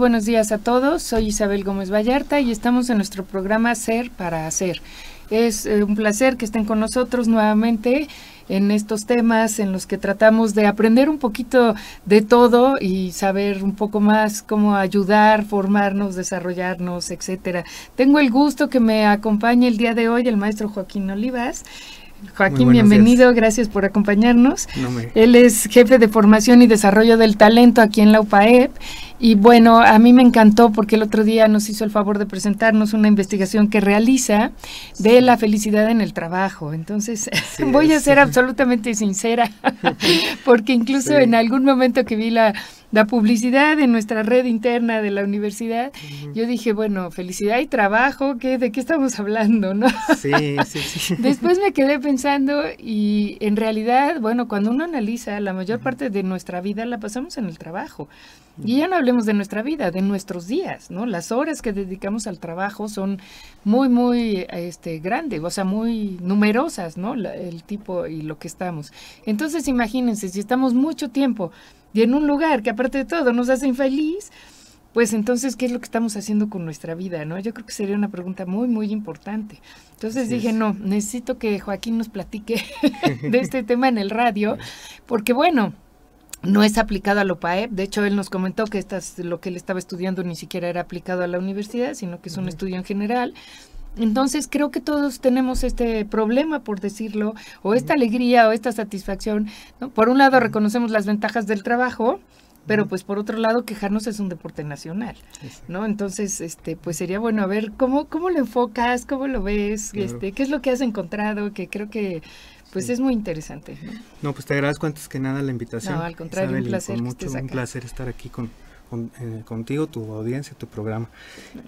Buenos días a todos. Soy Isabel Gómez Vallarta y estamos en nuestro programa Ser para Hacer. Es eh, un placer que estén con nosotros nuevamente en estos temas en los que tratamos de aprender un poquito de todo y saber un poco más cómo ayudar, formarnos, desarrollarnos, etcétera. Tengo el gusto que me acompañe el día de hoy el maestro Joaquín Olivas. Joaquín, bienvenido, gracias por acompañarnos. Él es jefe de formación y desarrollo del talento aquí en la UPAEP. Y bueno, a mí me encantó porque el otro día nos hizo el favor de presentarnos una investigación que realiza de la felicidad en el trabajo. Entonces, voy a ser absolutamente sincera, porque incluso en algún momento que vi la la publicidad en nuestra red interna de la universidad, yo dije, bueno, felicidad y trabajo, ¿qué, ¿de qué estamos hablando? ¿no? Sí, sí, sí. Después me quedé pensando y en realidad, bueno, cuando uno analiza, la mayor parte de nuestra vida la pasamos en el trabajo. Y ya no hablemos de nuestra vida, de nuestros días, ¿no? Las horas que dedicamos al trabajo son muy, muy este, grandes, o sea, muy numerosas, ¿no? el tipo y lo que estamos. Entonces, imagínense, si estamos mucho tiempo y en un lugar que aparte de todo nos hace infeliz, pues entonces, ¿qué es lo que estamos haciendo con nuestra vida? ¿no? Yo creo que sería una pregunta muy, muy importante. Entonces dije, no, necesito que Joaquín nos platique de este tema en el radio, porque bueno, no es aplicado a la OPAEP. De hecho, él nos comentó que estas, lo que él estaba estudiando ni siquiera era aplicado a la universidad, sino que es un estudio en general. Entonces creo que todos tenemos este problema, por decirlo, o esta alegría o esta satisfacción. Por un lado reconocemos las ventajas del trabajo, pero pues por otro lado quejarnos es un deporte nacional, ¿no? Entonces, este, pues sería bueno a ver cómo cómo lo enfocas, cómo lo ves, este, qué es lo que has encontrado, que creo que pues es muy interesante. ¿no? pues te agradezco antes que nada la invitación. No, al contrario, un placer. mucho, un placer estar aquí con, eh, contigo, tu audiencia, tu programa.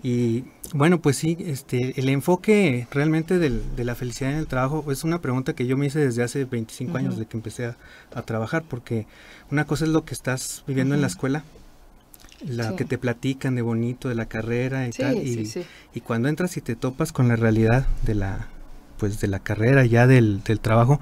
Y bueno, pues sí, este, el enfoque realmente del, de la felicidad en el trabajo es una pregunta que yo me hice desde hace 25 años de que empecé a, trabajar, porque una cosa es lo que estás viviendo en la escuela, la que te platican de bonito de la carrera y tal, y, y, cuando entras y te topas con la realidad de la pues de la carrera ya del, del trabajo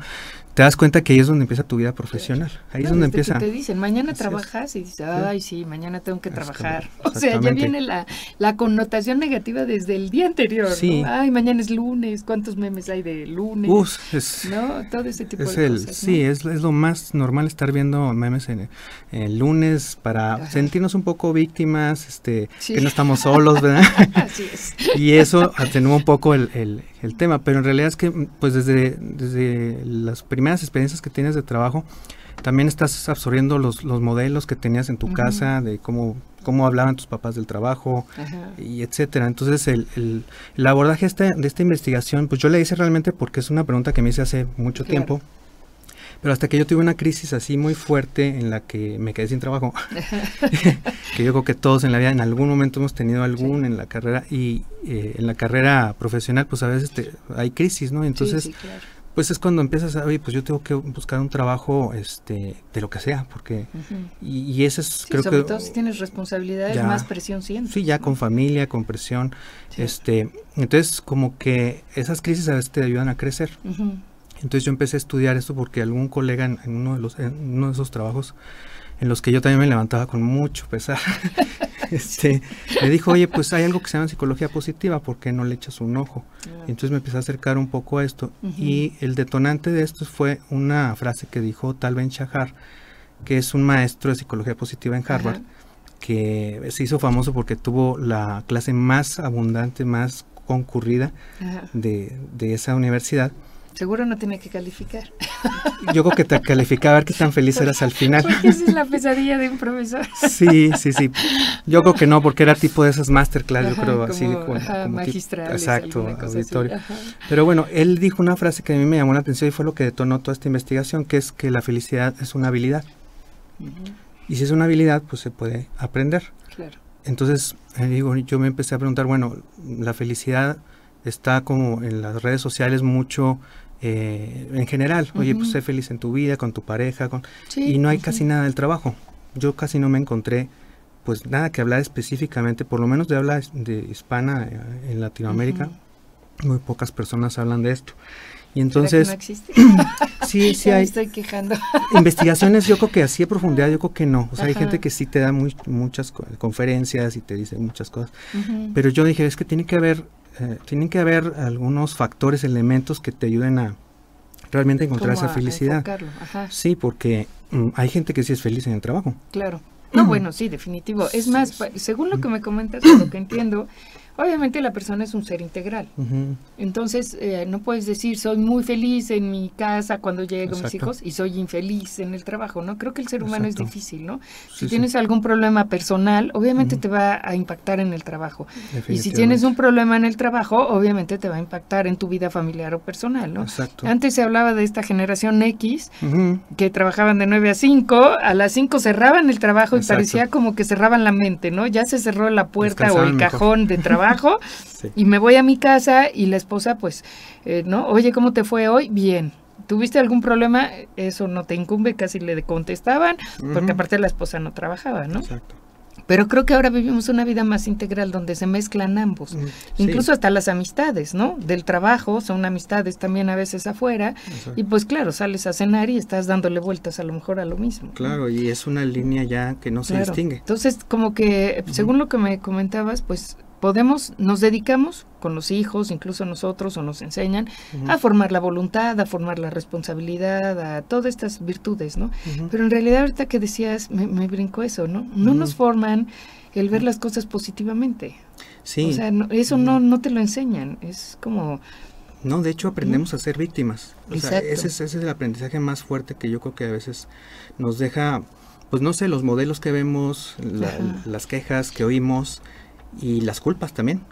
te das cuenta que ahí es donde empieza tu vida profesional. Ahí es donde empieza. te dicen, mañana trabajas y dices, ay, sí, mañana tengo que trabajar. O sea, ya viene la, la connotación negativa desde el día anterior. Sí. Ay, mañana es lunes, ¿cuántos memes hay de lunes? Uf, es, ¿No? Todo ese tipo de cosas. Sí, es, es, lo más normal estar viendo memes en, el lunes para sentirnos un poco víctimas, este, que no estamos solos, ¿verdad? Así es. y eso atenúa un poco el, el, el tema, pero en realidad es que, pues desde, desde las primeras primeras experiencias que tienes de trabajo, también estás absorbiendo los, los modelos que tenías en tu casa, de cómo, cómo hablaban tus papás del trabajo, y etcétera. Entonces, el, el, abordaje este, de esta investigación, pues yo le hice realmente porque es una pregunta que me hice hace mucho tiempo. Pero hasta que yo tuve una crisis así muy fuerte en la que me quedé sin trabajo, que yo creo que todos en la vida en algún momento hemos tenido algún en la carrera y eh, en la carrera profesional pues a veces hay crisis, ¿no? Entonces sí, pues es cuando empiezas a, oye, pues yo tengo que buscar un trabajo este de lo que sea, porque y, ese es creo sobre todo si tienes responsabilidades, más presión sientes. Sí, ya con familia, con presión, este, entonces como que esas crisis a veces te ayudan a crecer. Entonces yo empecé a estudiar esto porque algún colega en, uno de los en uno de esos trabajos en los que yo también me levantaba con mucho pesar. este, me dijo, oye, pues hay algo que se llama psicología positiva, ¿por qué no le echas un ojo? Ah. Y entonces me empecé a acercar un poco a esto. Y el detonante de esto fue una frase que dijo Tal Ben Shahar, que es un maestro de psicología positiva en Harvard, que se hizo famoso porque tuvo la clase más abundante, más concurrida de, de esa universidad Seguro no tiene que calificar. Yo creo que te calificaba a ver qué tan feliz eras al final. Porque esa es la pesadilla de un profesor. Sí, sí, sí. Yo creo que no, porque era tipo de esas masterclass, yo creo, así como, exacto, auditorio. Pero bueno, él dijo una frase que a mí me llamó la atención y fue lo que detonó toda esta investigación, que es que la felicidad es una habilidad. Y si es una habilidad, pues se puede aprender. Claro. Entonces, eh, digo, yo me empecé a preguntar, bueno, la felicidad está como en las redes sociales mucho eh, en general. Oye, pues sé feliz en tu vida, con tu pareja, con... y no hay casi nada del trabajo. Yo casi no me encontré pues nada que hablar específicamente, por lo menos de habla de hispana eh, en Latinoamérica. Muy pocas personas hablan de esto. Y entonces... no existe? sí, sí hay... Me estoy quejando. investigaciones yo creo que así de profundidad, yo creo que no. O sea, hay gente que sí te da muy, muchas conferencias y te dice muchas cosas. Pero yo dije, es que tiene que haber, eh, tienen que haber algunos factores, elementos que te ayuden a realmente encontrar esa felicidad. Sí, porque mm, hay gente que sí es feliz en el trabajo. Claro. No, bueno, sí, definitivo. Es más, según lo que me comentas, lo que entiendo, Obviamente la persona es un ser integral. Entonces, eh, no puedes decir, soy muy feliz en mi casa cuando llego mis hijos y soy infeliz en el trabajo, ¿no? Creo que el ser humano es difícil, ¿no? si tienes algún problema personal, obviamente te va a impactar en el trabajo. Y si tienes un problema en el trabajo, obviamente te va a impactar en tu vida familiar o personal, ¿no? Antes se hablaba de esta generación X, que trabajaban de 9 a 5, a las 5 cerraban el trabajo y parecía como que cerraban la mente, ¿no? Ya se cerró la puerta o el cajón de trabajo y me voy a mi casa y la esposa pues, eh, ¿no? Oye, ¿cómo te fue hoy? Bien. ¿Tuviste algún problema? Eso no te incumbe, casi le contestaban, porque aparte la esposa no trabajaba, ¿no? Exacto. Pero creo que ahora vivimos una vida más integral donde se mezclan ambos, mm, incluso hasta las amistades, ¿no? Del trabajo, son amistades también a veces afuera, y pues claro, sales a cenar y estás dándole vueltas a lo mejor a lo mismo. Claro, y es una línea ya que no se distingue. Entonces, como que, según lo que me comentabas, pues podemos, nos dedicamos con los hijos, incluso nosotros, o nos enseñan a formar la voluntad, a formar la responsabilidad, a todas estas virtudes, ¿no? Pero en realidad ahorita que decías, me, me brincó eso, ¿no? No nos forman el ver las cosas positivamente. Sí. O sea, eso no, no te lo enseñan, es como... No, de hecho aprendemos a ser víctimas. O sea, ese, es, ese es el aprendizaje más fuerte que yo creo que a veces nos deja, pues no sé, los modelos que vemos, las quejas que oímos, y las culpas también.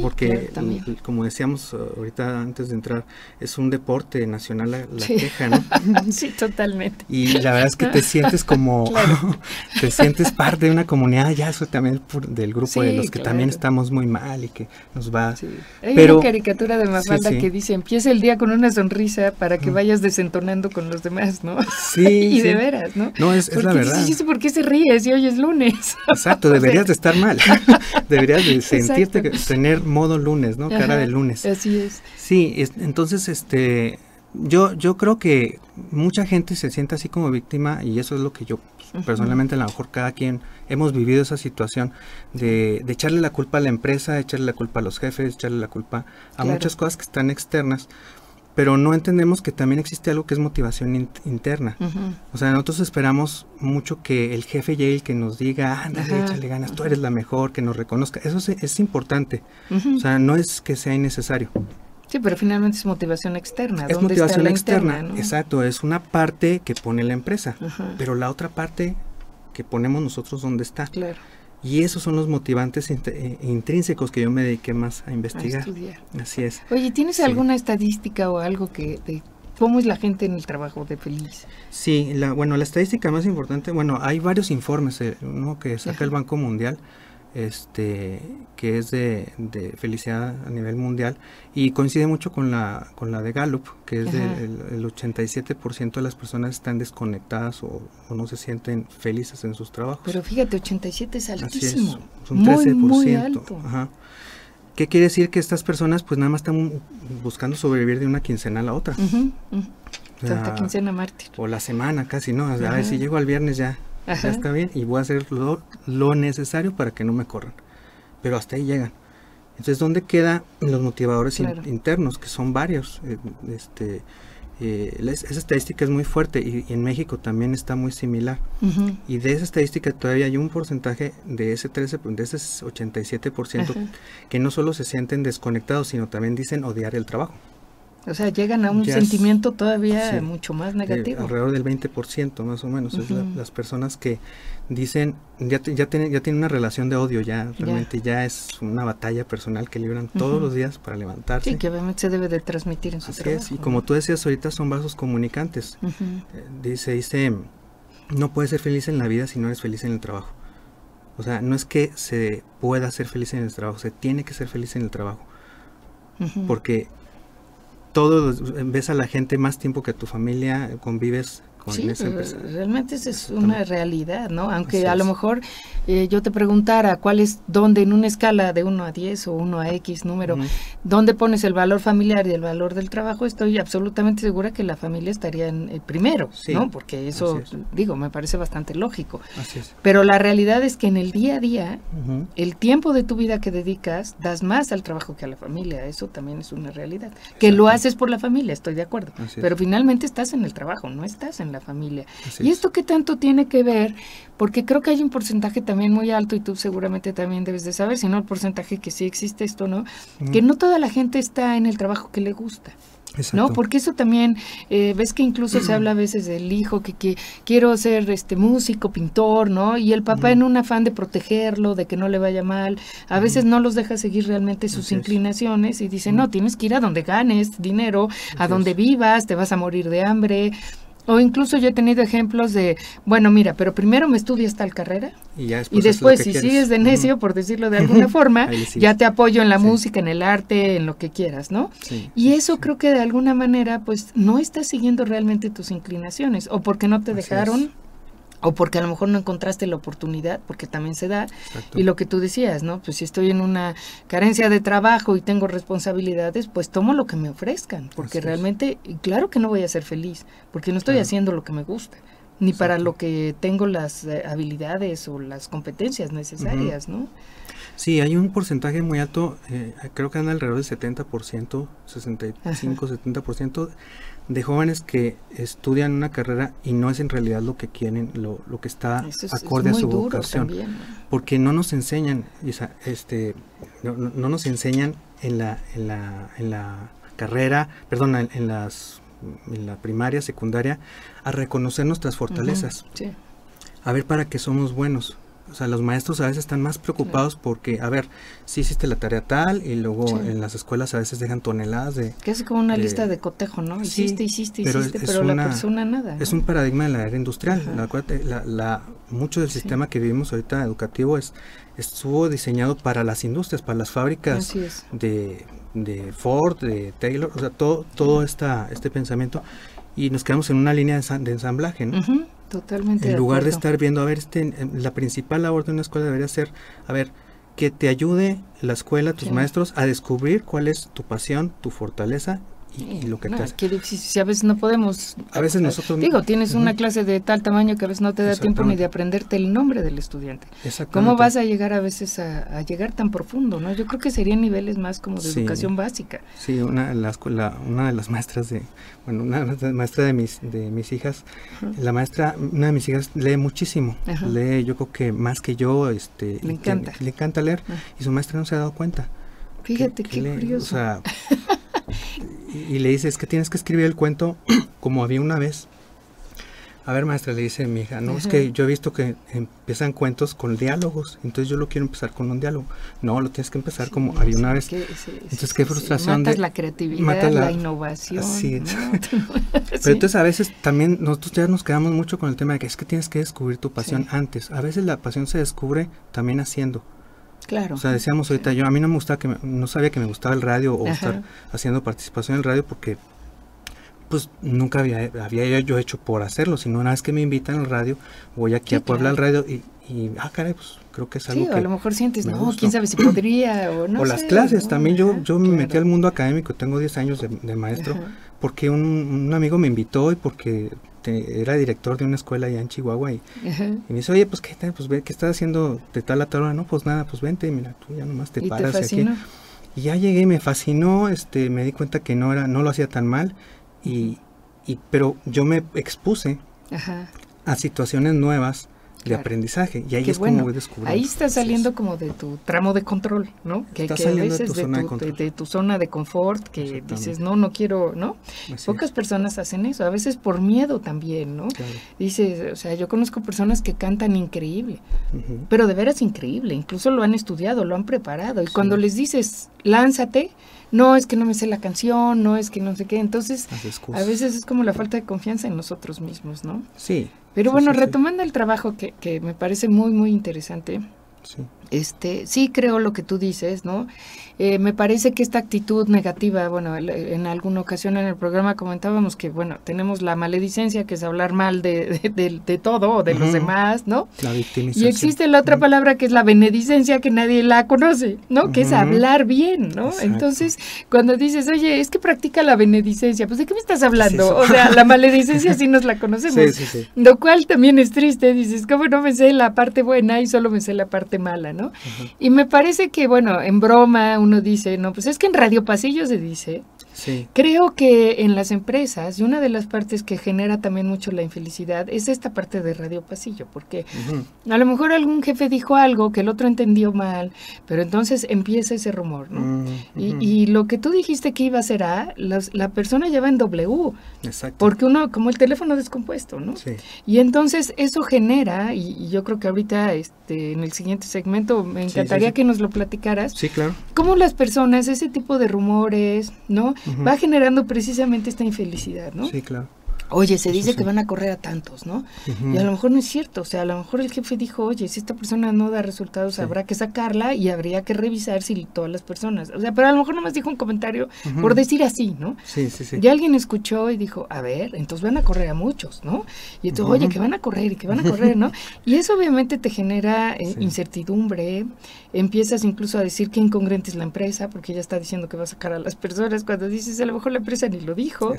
Porque, como decíamos uh, ahorita antes de entrar, es un deporte nacional la, queja, ¿no? sí, totalmente. Y la verdad es que te sientes como, te sientes parte de una comunidad, ya eso también del grupo de los que también estamos muy mal y que nos va... Hay Pero, una caricatura de Mafalda que dice, empieza el día con una sonrisa para que vayas desentonando con los demás, ¿no? Sí. y de veras, ¿no? No, es, es la verdad. Sí, ¿por qué se ríe si hoy es lunes? Exacto, deberías de estar mal. deberías de sentirte, tener modo lunes, ¿no? Cara de lunes. Así es. Sí, entonces, este, yo, yo creo que mucha gente se siente así como víctima y eso es lo que yo personalmente a lo mejor cada quien hemos vivido esa situación de, echarle la culpa a la empresa, echarle la culpa a los jefes, echarle la culpa a muchas cosas que están externas pero no entendemos que también existe algo que es motivación interna. O sea, nosotros esperamos mucho que el jefe llegue que nos diga, ándale, échale ganas, tú eres la mejor, que nos reconozca. Eso es, importante. O sea, no es que sea innecesario. Sí, pero finalmente es motivación externa. Es motivación externa, exacto. Es una parte que pone la empresa, pero la otra parte que ponemos nosotros, ¿dónde está? Claro. Y esos son los motivantes eh, intrínsecos que yo me dediqué más a investigar. Así es. Oye, ¿tienes alguna estadística o algo que de cómo es la gente en el trabajo de Feliz? Sí, la, bueno, la estadística más importante, bueno, hay varios informes, eh, uno que saca el Banco Mundial, este que es de, felicidad a nivel mundial y coincide mucho con la con la de Gallup que es del el 87% de las personas están desconectadas o, no se sienten felices en sus trabajos pero fíjate 87 es altísimo es, un 13% muy, alto. Ajá. ¿Qué quiere decir? Que estas personas pues nada más están buscando sobrevivir de una quincena a la otra. Tanta quincena mártir. O la semana casi, ¿no? a ver si llego al viernes ya ya está bien y voy a hacer lo, necesario para que no me corran. Pero hasta ahí llegan. Entonces, ¿dónde quedan los motivadores internos? Que son varios. Eh, este, eh, esa estadística es muy fuerte y, en México también está muy similar. Y de esa estadística todavía hay un porcentaje de ese 13, de ese 87% que no solo se sienten desconectados, sino también dicen odiar el trabajo. O sea, llegan a un sentimiento todavía mucho más negativo. alrededor del 20% más o menos. Es las personas que dicen, ya, ya, tienen, ya tienen una relación de odio, ya realmente ya, es una batalla personal que libran todos los días para levantarse. Sí, que obviamente se debe de transmitir en su Así Es, y como tú decías ahorita, son vasos comunicantes. Eh, dice, dice, no puedes ser feliz en la vida si no eres feliz en el trabajo. O sea, no es que se pueda ser feliz en el trabajo, se tiene que ser feliz en el trabajo. Porque todo, ves a la gente más tiempo que a tu familia, convives con esa empresa. Realmente esa es una realidad, ¿no? Aunque a lo mejor eh, yo te preguntara cuál es, dónde en una escala de 1 a 10 o 1 a X número, dónde pones el valor familiar y el valor del trabajo, estoy absolutamente segura que la familia estaría en el primero, ¿no? Porque eso, digo, me parece bastante lógico. Pero la realidad es que en el día a día, el tiempo de tu vida que dedicas, das más al trabajo que a la familia. Eso también es una realidad. Que lo haces por la familia, estoy de acuerdo. Pero finalmente estás en el trabajo, no estás en la familia. ¿Y esto qué tanto tiene que ver? Porque creo que hay un porcentaje también muy alto y tú seguramente también debes de saber, si no el porcentaje que sí existe esto, ¿no? Que no toda la gente está en el trabajo que le gusta. ¿no? Porque eso también, eh, ves que incluso se habla a veces del hijo que, que, quiero ser este músico, pintor, ¿no? Y el papá en un afán de protegerlo, de que no le vaya mal, a veces no los deja seguir realmente sus inclinaciones y dice, no, tienes que ir a donde ganes dinero, a donde vivas, te vas a morir de hambre, o incluso yo he tenido ejemplos de, bueno, mira, pero primero me estudias tal carrera y, después, si sigues de necio, por decirlo de alguna forma, ya te apoyo en la música, en el arte, en lo que quieras, ¿no? y eso creo que de alguna manera, pues, no estás siguiendo realmente tus inclinaciones o porque no te dejaron o porque a lo mejor no encontraste la oportunidad, porque también se da. Y lo que tú decías, ¿no? Pues si estoy en una carencia de trabajo y tengo responsabilidades, pues tomo lo que me ofrezcan, porque realmente, claro que no voy a ser feliz, porque no estoy haciendo lo que me gusta, ni para lo que tengo las eh, habilidades o las competencias necesarias, ¿no? Sí, hay un porcentaje muy alto, eh, creo que anda alrededor del 70%, 65, 70% de jóvenes que estudian una carrera y no es en realidad lo que quieren, lo, lo que está acorde a su vocación. Porque no nos enseñan, este, no, no, nos enseñan en la, en la, en la carrera, perdón, en, las en la primaria, secundaria, a reconocer nuestras fortalezas. A ver para qué somos buenos. O sea, los maestros a veces están más preocupados porque, a ver, sí hiciste la tarea tal y luego en las escuelas a veces dejan toneladas de... Que es como una lista de cotejo, ¿no? Hiciste, hiciste, hiciste, pero la persona nada. Es un paradigma de la era industrial. La, la, mucho del sistema que vivimos ahorita educativo es estuvo diseñado para las industrias, para las fábricas de, de Ford, de Taylor, o sea, todo, todo esta, este pensamiento y nos quedamos en una línea de, ensamblaje, ¿no? Totalmente. En lugar de estar viendo, a ver, este, la principal labor de una escuela debería ser, a ver, que te ayude la escuela, tus maestros, a descubrir cuál es tu pasión, tu fortaleza y, lo que te hace. si a veces no podemos. A veces nosotros. Digo, tienes una clase de tal tamaño que a veces no te da tiempo ni de aprenderte el nombre del estudiante. ¿Cómo vas a llegar a veces a, llegar tan profundo? no Yo creo que serían niveles más como de educación básica. Sí, una, la escuela, una de las maestras de. Bueno, una maestra de mis, de mis hijas, la maestra, una de mis hijas lee muchísimo. Lee, yo creo que más que yo. este Le encanta. le encanta leer y su maestra no se ha dado cuenta. Fíjate, qué curioso. O sea, y, le dice, es que tienes que escribir el cuento como había una vez. A ver, maestra, le dice mi hija, no, es que yo he visto que empiezan cuentos con diálogos, entonces yo lo quiero empezar con un diálogo. No, lo tienes que empezar como había una vez. entonces, qué frustración. Matas la creatividad, la, innovación. Sí. Pero entonces a veces también nosotros ya nos quedamos mucho con el tema de que es que tienes que descubrir tu pasión antes. A veces la pasión se descubre también haciendo. Claro. O sea, decíamos ahorita, yo a mí no me gustaba que no sabía que me gustaba el radio o estar haciendo participación en el radio porque pues nunca había, había yo hecho por hacerlo, sino una vez que me invitan al radio, voy aquí a Puebla al radio y, y, ah, caray, pues creo que es algo sí, a lo mejor sientes, no, quién sabe si podría o no O las clases, también yo, yo me metí al mundo académico, tengo 10 años de, maestro, porque un, un, amigo me invitó y porque era director de una escuela allá en Chihuahua y, me dice, oye, pues ¿qué, pues, ve, ¿qué estás haciendo de tal a tal hora? No, pues nada, pues vente, mira, tú ya nomás te paras aquí. Y ya llegué, me fascinó, este, me di cuenta que no era, no lo hacía tan mal, y, y pero yo me expuse a situaciones nuevas de aprendizaje. Y ahí es como voy descubriendo. Ahí está saliendo como de tu tramo de control, ¿no? Que, a veces de tu, de, tu, zona de confort, que dices, no, no quiero, ¿no? Pocas personas hacen eso, a veces por miedo también, ¿no? Dices, o sea, yo conozco personas que cantan increíble, pero de veras increíble, incluso lo han estudiado, lo han preparado, y cuando les dices, lánzate, no es que no me sé la canción, no es que no sé qué, entonces a veces es como la falta de confianza en nosotros mismos, ¿no? Sí, pero bueno, retomando el trabajo que, que, me parece muy, muy interesante, Sí. Este, sí creo lo que tú dices, ¿no? Eh, me parece que esta actitud negativa, bueno, en alguna ocasión en el programa comentábamos que, bueno, tenemos la maledicencia, que es hablar mal de, de, todo o de los demás, ¿no? La victimización. Y existe la otra palabra que es la benedicencia, que nadie la conoce, ¿no? Que es hablar bien, ¿no? Entonces, cuando dices, oye, es que practica la benedicencia, pues ¿de qué me estás hablando? o sea, la maledicencia sí nos la conocemos. Sí, sí, lo cual también es triste, dices, ¿cómo no me sé la parte buena y solo me sé la parte mala, ¿no? Y me parece que, bueno, en broma uno dice, no, pues es que en Radio Pasillo se dice Creo que en las empresas, y una de las partes que genera también mucho la infelicidad es esta parte de radio pasillo, porque a lo mejor algún jefe dijo algo que el otro entendió mal, pero entonces empieza ese rumor, ¿no? Mm, y, lo que tú dijiste que iba a ser A, la persona ya va en W, Exacto. porque uno, como el teléfono descompuesto, ¿no? Sí. Y entonces eso genera, y, yo creo que ahorita este, en el siguiente segmento me encantaría que nos lo platicaras. Sí, claro. Cómo las personas, ese tipo de rumores, ¿no? Va generando precisamente esta infelicidad, ¿no? Sí, claro. Oye, se dice que van a correr a tantos, ¿no? Y a lo mejor no es cierto, o sea, a lo mejor el jefe dijo, oye, si esta persona no da resultados, habrá que sacarla y habría que revisar si todas las personas, o sea, pero a lo mejor nomás dijo un comentario por decir así, ¿no? Sí, sí, sí. Y alguien escuchó y dijo, a ver, entonces van a correr a muchos, ¿no? Y entonces, oye, que van a correr y que van a correr, ¿no? Y eso obviamente te genera eh, incertidumbre, empiezas incluso a decir qué incongruente es la empresa, porque ya está diciendo que va a sacar a las personas, cuando dices, a lo mejor la empresa ni lo dijo,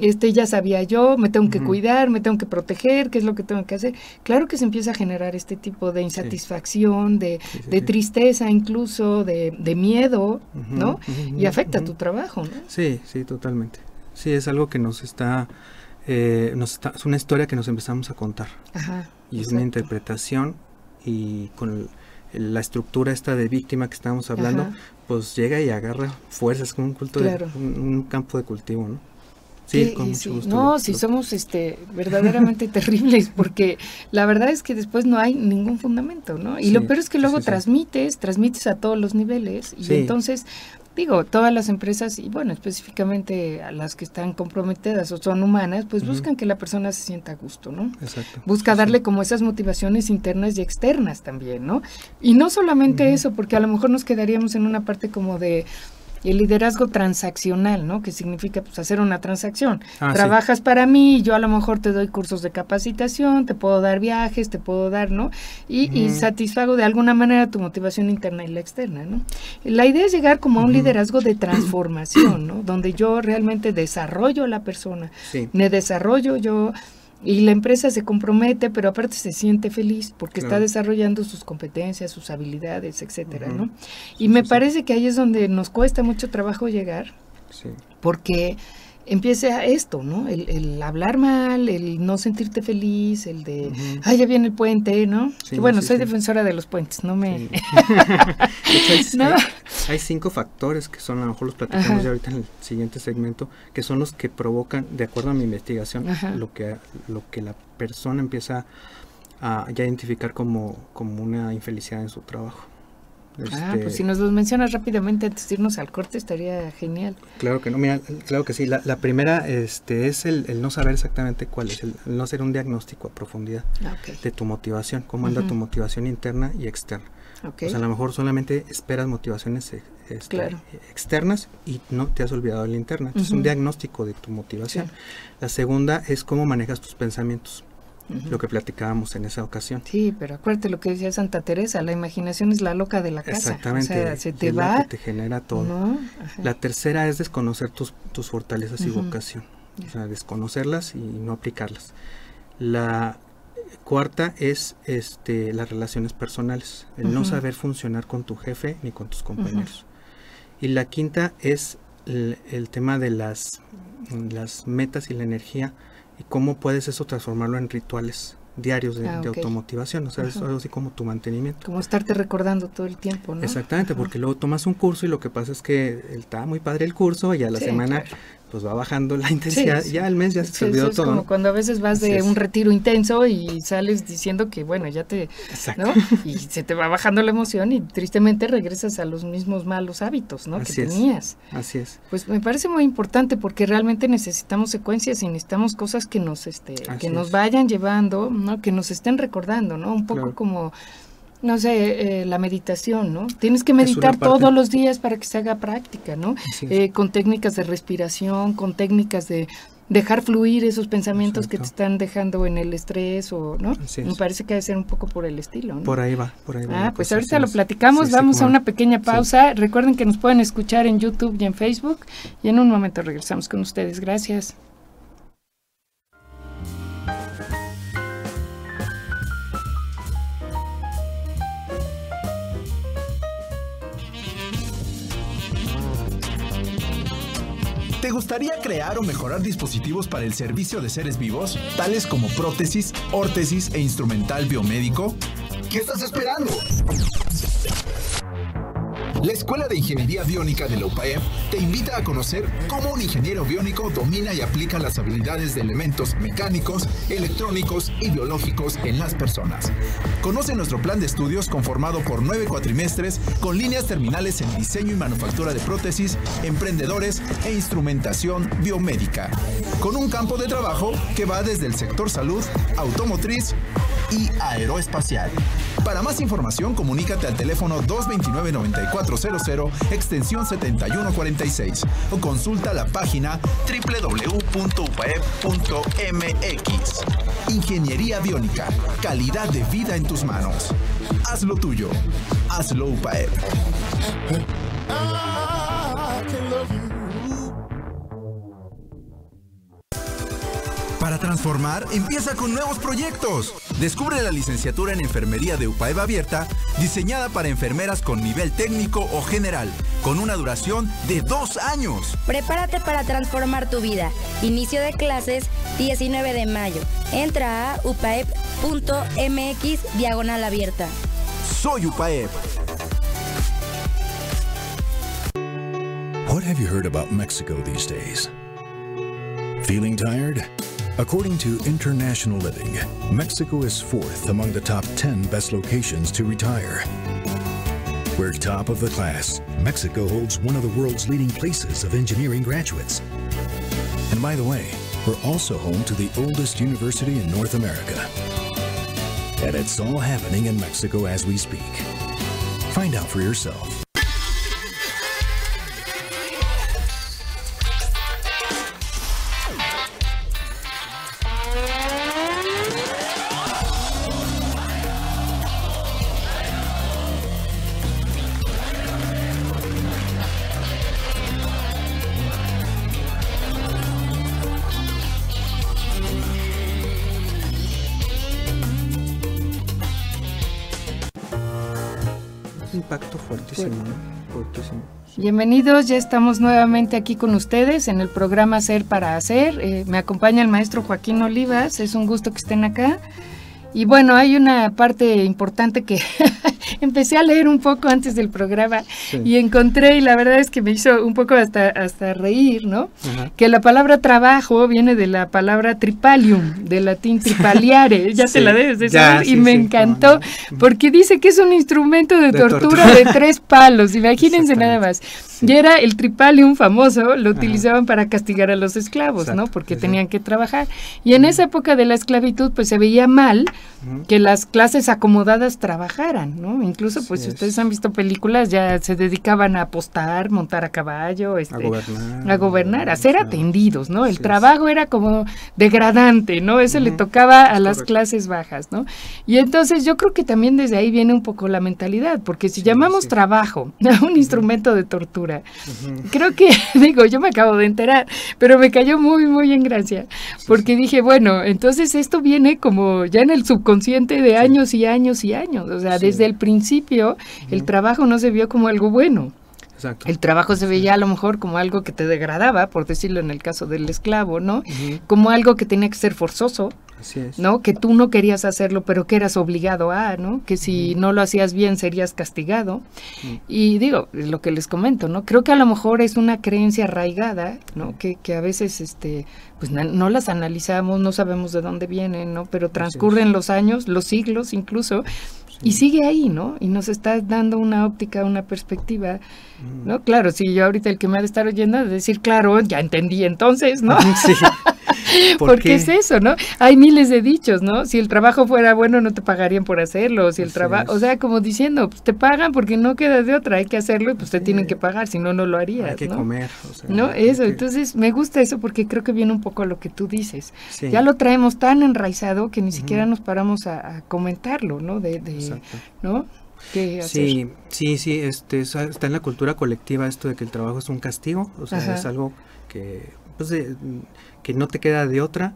este ya sabía yo, me tengo que cuidar, me tengo que proteger, qué es lo que tengo que hacer. Claro que se empieza a generar este tipo de insatisfacción, de, tristeza incluso, de, miedo, ¿no? y afecta tu trabajo, ¿no? Sí, sí, totalmente. Sí, es algo que nos está, eh, nos está, es una historia que nos empezamos a contar. Ajá, y es una interpretación y con la estructura esta de víctima que estábamos hablando, pues llega y agarra fuerzas como un culto de, un, campo de cultivo, ¿no? Sí, No, si somos este verdaderamente terribles, porque la verdad es que después no hay ningún fundamento, ¿no? Y lo peor es que luego transmites, transmites a todos los niveles, y entonces digo, todas las empresas, y bueno, específicamente a las que están comprometidas o son humanas, pues buscan que la persona se sienta a gusto, ¿no? Exacto. Busca darle como esas motivaciones internas y externas también, ¿no? Y no solamente eso, porque a lo mejor nos quedaríamos en una parte como de el liderazgo transaccional, ¿no? Que significa pues hacer una transacción. Ah, Trabajas para mí, yo a lo mejor te doy cursos de capacitación, te puedo dar viajes, te puedo dar, ¿no? Y, satisfago de alguna manera tu motivación interna y la externa, ¿no? La idea es llegar como a un liderazgo de transformación, ¿no? Donde yo realmente desarrollo a la persona, me desarrollo yo y la empresa se compromete, pero aparte se siente feliz porque está desarrollando sus competencias, sus habilidades, etcétera, ¿no? Y me parece que ahí es donde nos cuesta mucho trabajo llegar, porque empiece a esto, ¿no? El, hablar mal, el no sentirte feliz, el de, ay, ya viene el puente, ¿no? bueno, soy defensora de los puentes, no me... hay, cinco factores que son, a lo mejor los platicamos ya ahorita en el siguiente segmento, que son los que provocan, de acuerdo a mi investigación, lo que, lo que la persona empieza a ya identificar como, como una infelicidad en su trabajo ah, pues este, si nos los mencionas rápidamente antes de irnos al corte estaría genial. Claro que no, mira, claro que sí. La, primera este, es el, no saber exactamente cuál es, el, no hacer un diagnóstico a profundidad ah, de tu motivación, cómo anda tu motivación interna y externa. O sea, a lo mejor solamente esperas motivaciones eh, este, externas y no te has olvidado de la interna. Es un diagnóstico de tu motivación. La segunda es cómo manejas tus pensamientos lo que platicábamos en esa ocasión. Sí, pero acuérdate lo que decía Santa Teresa, la imaginación es la loca de la casa. Exactamente, se te va. que te genera todo. La tercera es desconocer tus, tus fortalezas y vocación, o sea, desconocerlas y no aplicarlas. La cuarta es este, las relaciones personales, el no saber funcionar con tu jefe ni con tus compañeros. Y la quinta es el, el tema de las, las metas y la energía y cómo puedes eso transformarlo en rituales diarios de, ah, automotivación, o sea, es algo así como tu mantenimiento. Como estarte recordando todo el tiempo, ¿no? Exactamente, porque luego tomas un curso y lo que pasa es que está muy padre el curso y a la semana pues va bajando la intensidad, ya al mes ya se olvidó todo. Es como cuando a veces vas de un retiro intenso y sales diciendo que bueno, ya te, Exacto. ¿no? Y se te va bajando la emoción y tristemente regresas a los mismos malos hábitos, ¿no? que tenías. Así es. Pues me parece muy importante porque realmente necesitamos secuencias y necesitamos cosas que nos este que nos vayan llevando, ¿no? Que nos estén recordando, ¿no? Un poco como no sé, eh, la meditación, ¿no? Tienes que meditar todos los días para que se haga práctica, ¿no? Eh, con técnicas de respiración, con técnicas de dejar fluir esos pensamientos que te están dejando en el estrés o, ¿no? Me parece que debe ser un poco por el estilo, ¿no? Por ahí va, por ahí va. Ah, pues ahorita lo platicamos, vamos a una pequeña pausa. Recuerden que nos pueden escuchar en YouTube y en Facebook y en un momento regresamos con ustedes. Gracias. ¿Te gustaría crear o mejorar dispositivos para el servicio de seres vivos, tales como prótesis, órtesis e instrumental biomédico? ¿Qué estás esperando? La Escuela de Ingeniería Biónica de la UPAEP te invita a conocer cómo un ingeniero biónico domina y aplica las habilidades de elementos mecánicos, electrónicos y biológicos en las personas. Conoce nuestro plan de estudios conformado por nueve cuatrimestres con líneas terminales en diseño y manufactura de prótesis, emprendedores e instrumentación biomédica, con un campo de trabajo que va desde el sector salud, automotriz y aeroespacial. Para más información, comunícate al teléfono 229-9400, extensión 7146 o consulta la página www.upaep.mx. Ingeniería Biónica, calidad de vida en tus manos. Hazlo tuyo. Hazlo UPAEP. Para transformar, empieza con nuevos proyectos. Descubre la licenciatura en Enfermería de UPAEB Abierta, diseñada para enfermeras con nivel técnico o general, con una duración de dos años. Prepárate para transformar tu vida. Inicio de clases 19 de mayo. Entra a upaeb.mx diagonal abierta. Soy UPAEB. What have you heard about Mexico these days? Feeling tired? According to International Living, Mexico is fourth among the top 10 best locations to retire. We're top of the class. Mexico holds one of the world's leading places of engineering graduates. And by the way, we're also home to the oldest university in North America. And it's all happening in Mexico as we speak. Find out for yourself. Bienvenidos, ya estamos nuevamente aquí con ustedes en el programa Ser para Hacer. Eh, me acompaña el maestro Joaquín Olivas, es un gusto que estén acá. Y bueno, hay una parte importante que empecé a leer un poco antes del programa y encontré, y la verdad es que me hizo un poco hasta, hasta reír, ¿no? Que la palabra trabajo viene de la palabra tripalium, del latín tripaliare, ya se la debes de saber, y me encantó, porque dice que es un instrumento de, tortura, de tres palos, imagínense nada más. Y era el tripalium famoso, lo utilizaban para castigar a los esclavos, ¿no? Porque tenían que trabajar. Y en esa época de la esclavitud, pues se veía mal que las clases acomodadas trabajaran, ¿no? Incluso, pues si ustedes han visto películas, ya se dedicaban a apostar, montar a caballo, este, a gobernar, a, ser atendidos, ¿no? El trabajo era como degradante, ¿no? Eso le tocaba a las clases bajas, ¿no? Y entonces yo creo que también desde ahí viene un poco la mentalidad, porque si llamamos trabajo a un instrumento de tortura, creo que, digo, yo me acabo de enterar, pero me cayó muy, muy en gracia, porque dije, bueno, entonces esto viene como ya en el subconsciente de años y años y años. O sea, desde el principio el trabajo no se vio como algo bueno. El trabajo se veía a lo mejor como algo que te degradaba, por decirlo en el caso del esclavo, ¿no? Como algo que tenía que ser forzoso, ¿no? Que tú no querías hacerlo, pero que eras obligado a, ¿no? Que si no lo hacías bien serías castigado. Y digo, lo que les comento, ¿no? Creo que a lo mejor es una creencia arraigada, ¿no? Que, que a veces, este, pues no las analizamos, no sabemos de dónde vienen, ¿no? Pero transcurren los años, los siglos incluso, y sigue ahí, ¿no? Y nos está dando una óptica, una perspectiva, mm. ¿no? Claro, si yo ahorita el que me ha de estar oyendo de decir, claro, ya entendí entonces, ¿no? Sí. Porque es eso, ¿no? Hay miles de dichos, ¿no? Si el trabajo fuera bueno, no te pagarían por hacerlo. Si el trabajo, o sea, como diciendo, pues te pagan porque no queda de otra, hay que hacerlo y pues te tienen que pagar, si no, no lo harías. Hay que comer. O sea, no, eso. Entonces, me gusta eso porque creo que viene un poco a lo que tú dices. Ya lo traemos tan enraizado que ni siquiera nos paramos a, comentarlo, ¿no? De, de ¿no? Sí, sí, sí, este, está en la cultura colectiva esto de que el trabajo es un castigo, o sea, es algo que, pues, que no te queda de otra.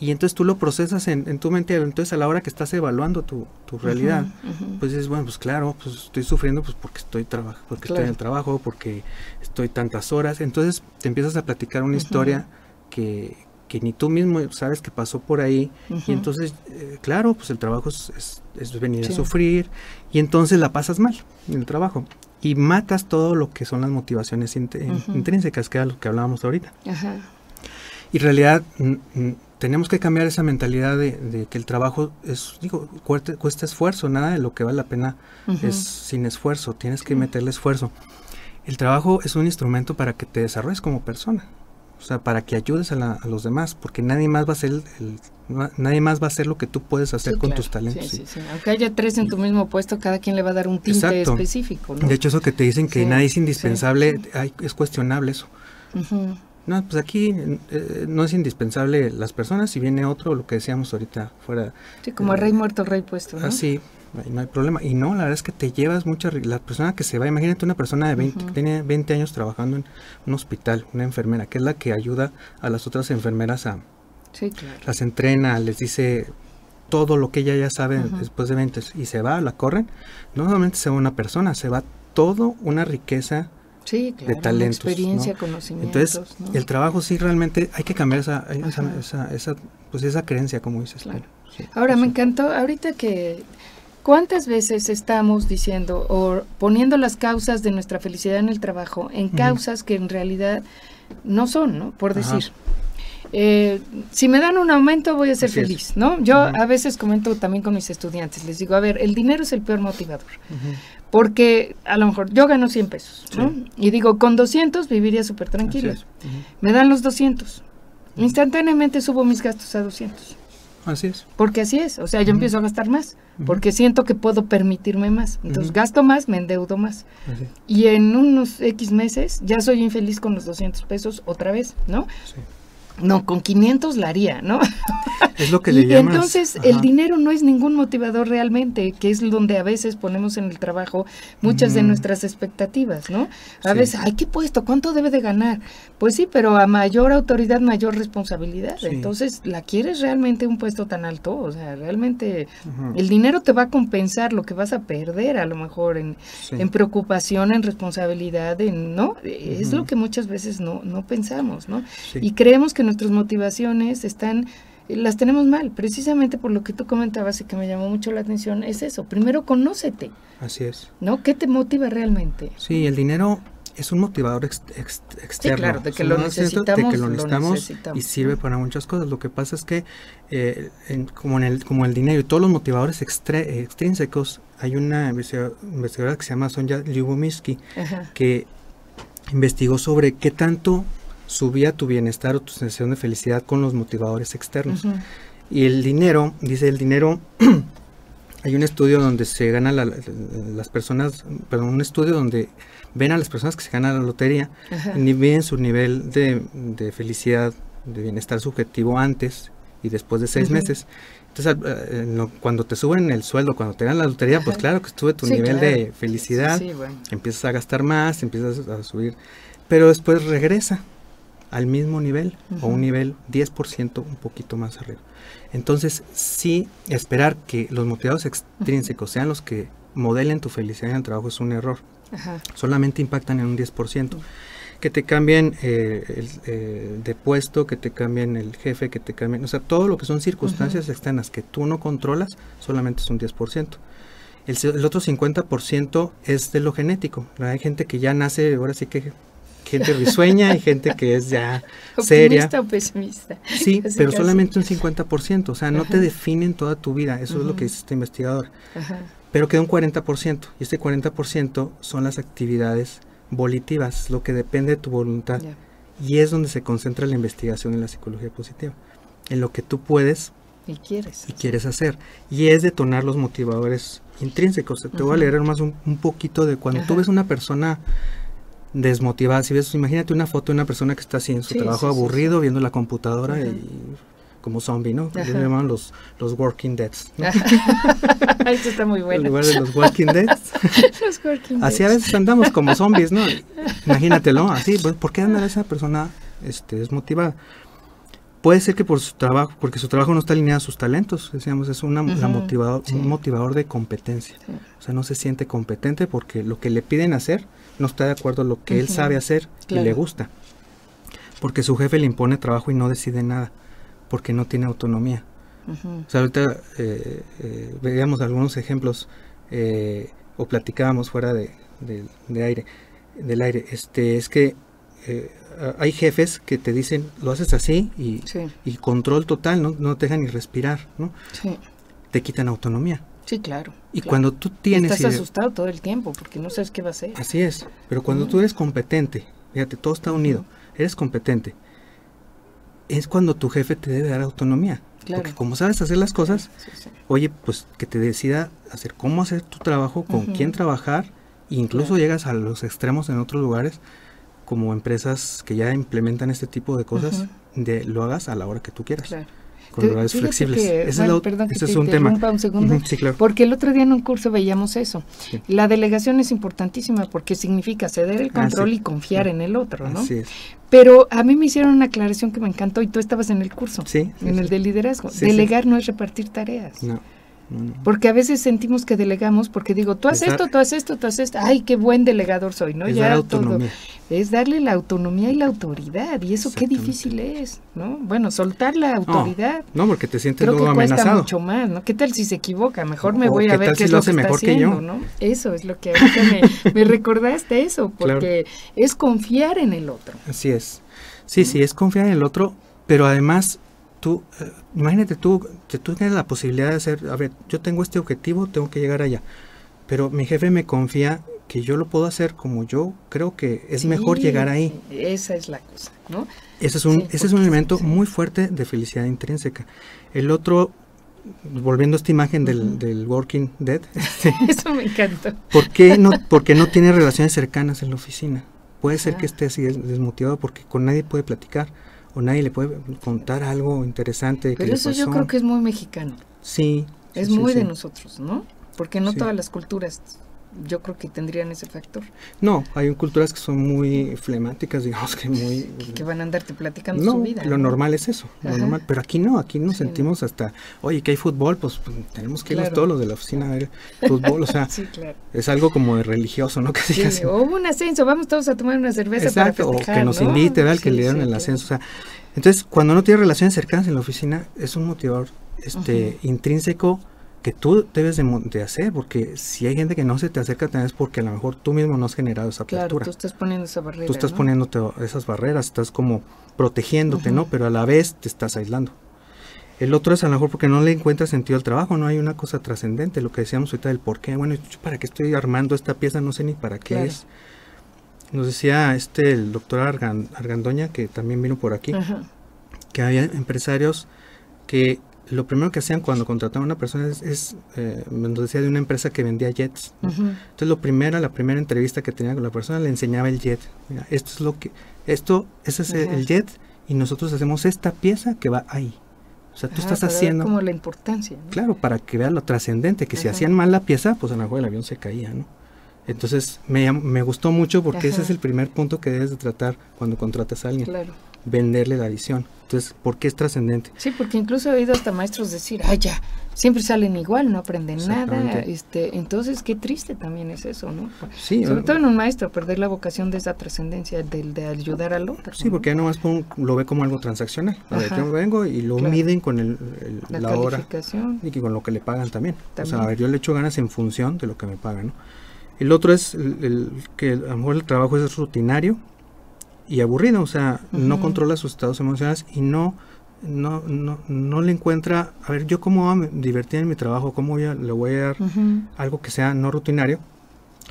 Y entonces tú lo procesas en, tu mente, entonces a la hora que estás evaluando tu, realidad, pues dices, bueno, pues claro, pues estoy sufriendo pues porque estoy porque estoy en el trabajo, porque estoy tantas horas, entonces te empiezas a platicar una historia que, que ni tú mismo sabes que pasó por ahí. Y entonces eh, claro pues el trabajo es, es, venir a sufrir y entonces la pasas mal en el trabajo y matas todo lo que son las motivaciones intrínsecas que era lo que hablábamos ahorita. Y en realidad tenemos que cambiar esa mentalidad de, que el trabajo es digo cuesta, cuesta, esfuerzo nada de lo que vale la pena es sin esfuerzo tienes que meterle esfuerzo. El trabajo es un instrumento para que te desarrolles como persona o sea, para que ayudes a, los demás, porque nadie más va a hacer el, nadie más va a hacer lo que tú puedes hacer con tus talentos. Sí, sí, Aunque haya tres en tu mismo puesto, cada quien le va a dar un tinte específico. De hecho, eso que te dicen que nadie es indispensable, es cuestionable eso. No, pues aquí eh, no es indispensable las personas, si viene otro, lo que decíamos ahorita fuera. Sí, como rey muerto, rey puesto. ¿no? Así, no hay problema. Y no, la verdad es que te llevas mucha... La persona que se va, imagínate una persona de 20, que tiene 20 años trabajando en un hospital, una enfermera, que es la que ayuda a las otras enfermeras a... Sí, claro. Las entrena, les dice todo lo que ella ya sabe después de 20 y se va, la corren. No solamente se va una persona, se va todo una riqueza sí, de talentos. experiencia, conocimientos. Entonces, el trabajo sí realmente hay que cambiar esa, esa, esa, pues esa creencia, como dices. Claro. Ahora, me encantó, ahorita que ¿Cuántas veces estamos diciendo o poniendo las causas de nuestra felicidad en el trabajo en causas que en realidad no son, ¿no? Por decir, eh, si me dan un aumento voy a ser feliz, ¿no? Yo a veces comento también con mis estudiantes, les digo, a ver, el dinero es el peor motivador. Porque a lo mejor yo gano 100 pesos, ¿no? Y digo, con 200 viviría súper tranquilo. Me dan los 200. Instantáneamente subo mis gastos a 200. Así es. Porque así es, o sea, yo empiezo a gastar más, porque siento que puedo permitirme más. Entonces gasto más, me endeudo más. Y en unos X meses ya soy infeliz con los 200 pesos otra vez, ¿no? Sí. No, con 500 la haría, ¿no? Es lo que le y Entonces, el dinero no es ningún motivador realmente, que es donde a veces ponemos en el trabajo muchas de nuestras expectativas, ¿no? A veces, ay, ¿qué puesto? ¿Cuánto debe de ganar? Pues sí, pero a mayor autoridad, mayor responsabilidad. Entonces, ¿la quieres realmente un puesto tan alto? O sea, realmente el dinero te va a compensar lo que vas a perder a lo mejor en, en preocupación, en responsabilidad, en, ¿no? Es lo que muchas veces no, no pensamos, ¿no? Y creemos que nuestras motivaciones están las tenemos mal, precisamente por lo que tú comentabas y que me llamó mucho la atención, es eso. Primero, conócete. Así es. ¿No? ¿Qué te motiva realmente? Sí, el dinero es un motivador externo. claro, de que, lo necesitamos, de que lo necesitamos, y sirve para muchas cosas. Lo que pasa es que, eh, como, en el, como el dinero y todos los motivadores extrínsecos, hay una investigadora que se llama Sonja Lyubomirsky que investigó sobre qué tanto subía tu bienestar o tu sensación de felicidad con los motivadores externos. Y el dinero, dice el dinero, hay un estudio donde se gana las personas, perdón, un estudio donde ven a las personas que se ganan la lotería y ven su nivel de, felicidad, de bienestar subjetivo antes y después de seis meses. Entonces, eh, cuando te suben el sueldo, cuando te dan la lotería, pues claro que sube tu nivel de felicidad, empiezas a gastar más, empiezas a subir, pero después regresa al mismo nivel o un nivel 10% un poquito más arriba. Entonces, sí, esperar que los motivados extrínsecos sean los que modelen tu felicidad en el trabajo es un error. Solamente impactan en un 10%. Que te cambien eh, el, eh, de puesto, que te cambien el jefe, que te cambien, o sea, todo lo que son circunstancias externas que tú no controlas, solamente es un 10%. El, el otro 50% es de lo genético. Hay gente que ya nace, ahora sí que gente risueña y gente que es ya seria. Optimista o pesimista. Sí, pero solamente un 50%, o sea, no te definen toda tu vida, eso es lo que dice este investigador. Pero queda un 40%, y este 40% son las actividades volitivas, lo que depende de tu voluntad. Y es donde se concentra la investigación en la psicología positiva. en lo que tú puedes y quieres. Y quieres hacer. Y es detonar los motivadores intrínsecos. Te voy a leer más un, poquito de cuando tú ves una persona desmotivada, si ves, imagínate una foto de una persona que está así en su trabajo aburrido, viendo la computadora y como zombie, ¿no? Le llaman los, los Working Deads. Eso está muy bueno. En lugar de los Walking Deads. los Working Así a veces andamos como zombies, ¿no? Imagínatelo, así, pues, ¿por qué anda esa persona este, desmotivada? Puede ser que por su trabajo, porque su trabajo no está alineado a sus talentos, decíamos, es una, motivador, un motivador de competencia. O sea, no se siente competente porque lo que le piden hacer no está de acuerdo a lo que él sabe hacer y le gusta. Porque su jefe le impone trabajo y no decide nada, porque no tiene autonomía. O sea, ahorita eh, eh, veíamos algunos ejemplos eh, o platicábamos fuera de, aire, del aire. Este, es que hay jefes que te dicen, lo haces así y, y control total, ¿no? no te dejan ni respirar, ¿no? Te quitan autonomía. Sí, claro. Y cuando tú tienes... Estás asustado todo el tiempo porque no sabes qué va a hacer. Así es, pero cuando tú eres competente, fíjate, todo está unido, eres competente, es cuando tu jefe te debe dar autonomía. Porque como sabes hacer las cosas, oye, pues que te decida hacer cómo hacer tu trabajo, con quién trabajar, incluso llegas a los extremos en otros lugares como empresas que ya implementan este tipo de cosas, de lo hagas a la hora que tú quieras. Con horarios flexibles. ese es, un tema. Un segundo, Porque el otro día en un curso veíamos eso. La delegación es importantísima porque significa ceder el ah, control y confiar en el otro, ¿no? Pero a mí me hicieron una aclaración que me encantó y tú estabas en el curso, en el de liderazgo. Delegar no es repartir tareas. No. Porque a veces sentimos que delegamos, porque digo, tú haces esto, tú haces esto, tú haces esto, ay, qué buen delegador soy, ¿no? Es ya todo. Es darle la autonomía y la autoridad, y eso qué difícil es, ¿no? Bueno, soltar la autoridad. No, porque te sientes creo que cuesta mucho más, ¿no? ¿Qué tal si se equivoca? Mejor me voy a ver qué es lo, que está haciendo, ¿no? Eso es lo que ahorita me, recordaste eso, porque es confiar en el otro. Así es. Sí, sí, es confiar en el otro, pero además tú, eh, imagínate tú, que tú tienes la posibilidad de hacer, a ver, yo tengo este objetivo, tengo que llegar allá, pero mi jefe me confía que yo lo puedo hacer como yo creo que es mejor llegar ahí. Esa es la cosa, ¿no? Ese es un, ese es un elemento muy fuerte de felicidad intrínseca. El otro, volviendo a esta imagen del, del Working Dead. Eso me encanta. ¿por qué no, porque no tiene relaciones cercanas en la oficina. Puede ser que esté así desmotivado porque con nadie puede platicar o nadie le puede contar algo interesante. Pero eso yo creo que es muy mexicano. Sí. Es muy de nosotros, ¿no? Porque no todas las culturas yo creo que tendrían ese factor. No, hay culturas que son muy flemáticas, digamos que muy... Que van a andarte platicando su vida. Lo normal es eso, lo normal, pero aquí no, aquí nos sentimos hasta, oye, que hay fútbol, pues, pues tenemos que irnos todos los de la oficina a ver fútbol, o sea, es algo como de religioso, ¿no? Casi, casi. O un ascenso, vamos todos a tomar una cerveza Exacto, o que nos invite, ¿verdad? que le dieron el ascenso, o sea, entonces, cuando no tiene relaciones cercanas en la oficina, es un motivador este, intrínseco que tú debes de, hacer, porque si hay gente que no se te acerca también es porque a lo mejor tú mismo no has generado esa apertura. Claro, tú estás poniendo esa barrera. Tú estás poniéndote esas barreras, estás como protegiéndote, ¿no? Pero a la vez te estás aislando. El otro es a lo mejor porque no le encuentras sentido al trabajo, no hay una cosa trascendente, lo que decíamos ahorita del por qué. Bueno, ¿para qué estoy armando esta pieza? No sé ni para qué es. Nos decía este el doctor Argandoña, que también vino por aquí, que había empresarios que lo primero que hacían cuando contrataban a una persona es, eh, nos decía de una empresa que vendía jets. Entonces lo primero, la primera entrevista que tenía con la persona le enseñaba el jet. Mira, esto es lo que, esto, ese es el jet y nosotros hacemos esta pieza que va ahí. O sea, tú estás haciendo... como la importancia. Claro, para que vean lo trascendente, que si hacían mal la pieza, pues a lo mejor el avión se caía, ¿no? Entonces me, me gustó mucho porque ese es el primer punto que debes de tratar cuando contratas a alguien. Claro venderle la visión. Entonces, ¿por qué es trascendente? Sí, porque incluso he oído hasta maestros decir, ay, ya, siempre salen igual, no aprenden nada. este Entonces, qué triste también es eso, ¿no? Sí, Sobre todo en un maestro, perder la vocación de esa trascendencia, del de ayudar al otro. Sí, porque ya nomás lo ve como algo transaccional. A ver, yo vengo y lo miden con el, la, la hora y con lo que le pagan también. O sea, a ver, yo le echo ganas en función de lo que me pagan, ¿no? El otro es el, que a lo mejor el trabajo es rutinario, y aburrido, o sea, no controla sus estados emocionales y no, no, no, no le encuentra, a ver, yo cómo voy a divertir en mi trabajo, cómo voy a, le voy a dar algo que sea no rutinario,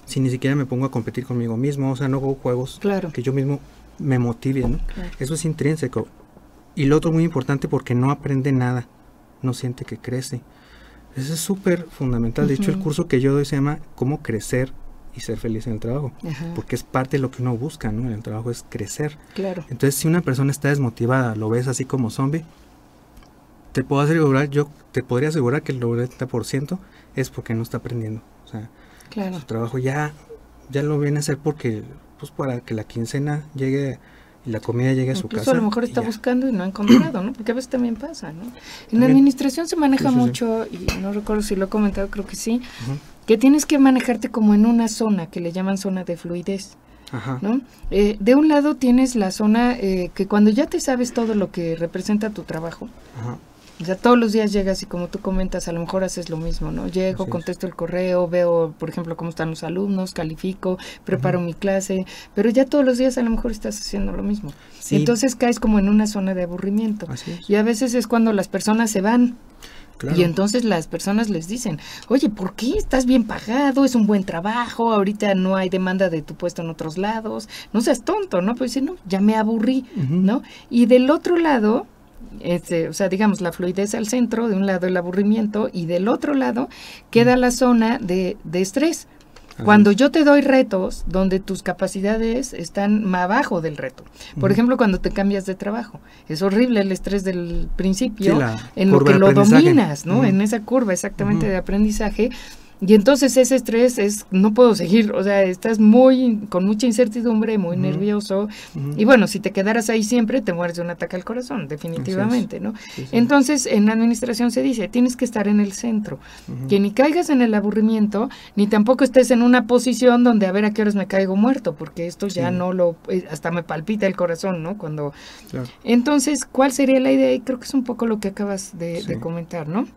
si ni siquiera me pongo a competir conmigo mismo, o sea, no hago juegos que yo mismo me motive, ¿no? Eso es intrínseco. Y lo otro muy importante porque no aprende nada, no siente que crece. Eso es súper fundamental. De hecho, el curso que yo doy se llama Cómo crecer y ser feliz en el trabajo, porque es parte de lo que uno busca, ¿no? En el trabajo es crecer. Claro. Entonces, si una persona está desmotivada, lo ves así como zombie, te puedo asegurar, yo te podría asegurar que el 90% es porque no está aprendiendo. O sea, su trabajo ya, ya lo viene a hacer porque, pues para que la quincena llegue y la comida llegue a su casa. a lo mejor está buscando y no ha encontrado, ¿no? Porque a veces también pasa, ¿no? En la administración se maneja mucho, y no recuerdo si lo he comentado, creo que sí, que tienes que manejarte como en una zona que le llaman zona de fluidez. ¿no? Eh, de un lado tienes la zona eh, que cuando ya te sabes todo lo que representa tu trabajo, o sea, todos los días llegas y como tú comentas, a lo mejor haces lo mismo, ¿no? Llego, contesto el correo, veo, por ejemplo, cómo están los alumnos, califico, preparo mi clase, pero ya todos los días a lo mejor estás haciendo lo mismo. Y entonces caes como en una zona de aburrimiento. Y a veces es cuando las personas se van. Y entonces las personas les dicen, oye, ¿por qué estás bien pagado? Es un buen trabajo, ahorita no hay demanda de tu puesto en otros lados, no seas tonto, ¿no? Pues si no, ya me aburrí, ¿no? Y del otro lado, este, o sea, digamos, la fluidez al centro, de un lado el aburrimiento y del otro lado queda la zona de, de estrés. Cuando yo te doy retos donde tus capacidades están más abajo del reto. Por ejemplo, cuando te cambias de trabajo. Es horrible el estrés del principio en lo que lo dominas, ¿no? En esa curva exactamente de aprendizaje y entonces ese estrés es, no puedo seguir, o sea, estás muy, con mucha incertidumbre, muy nervioso. Y bueno, si te quedaras ahí siempre, te mueres de un ataque al corazón, definitivamente, ¿no? Entonces, en la administración se dice, tienes que estar en el centro, que ni caigas en el aburrimiento, ni tampoco estés en una posición donde a ver a qué horas me caigo muerto, porque esto ya no lo, eh, hasta me palpita el corazón, ¿no? Cuando... Entonces, ¿cuál sería la idea? Y creo que es un poco lo que acabas de, de comentar, ¿no?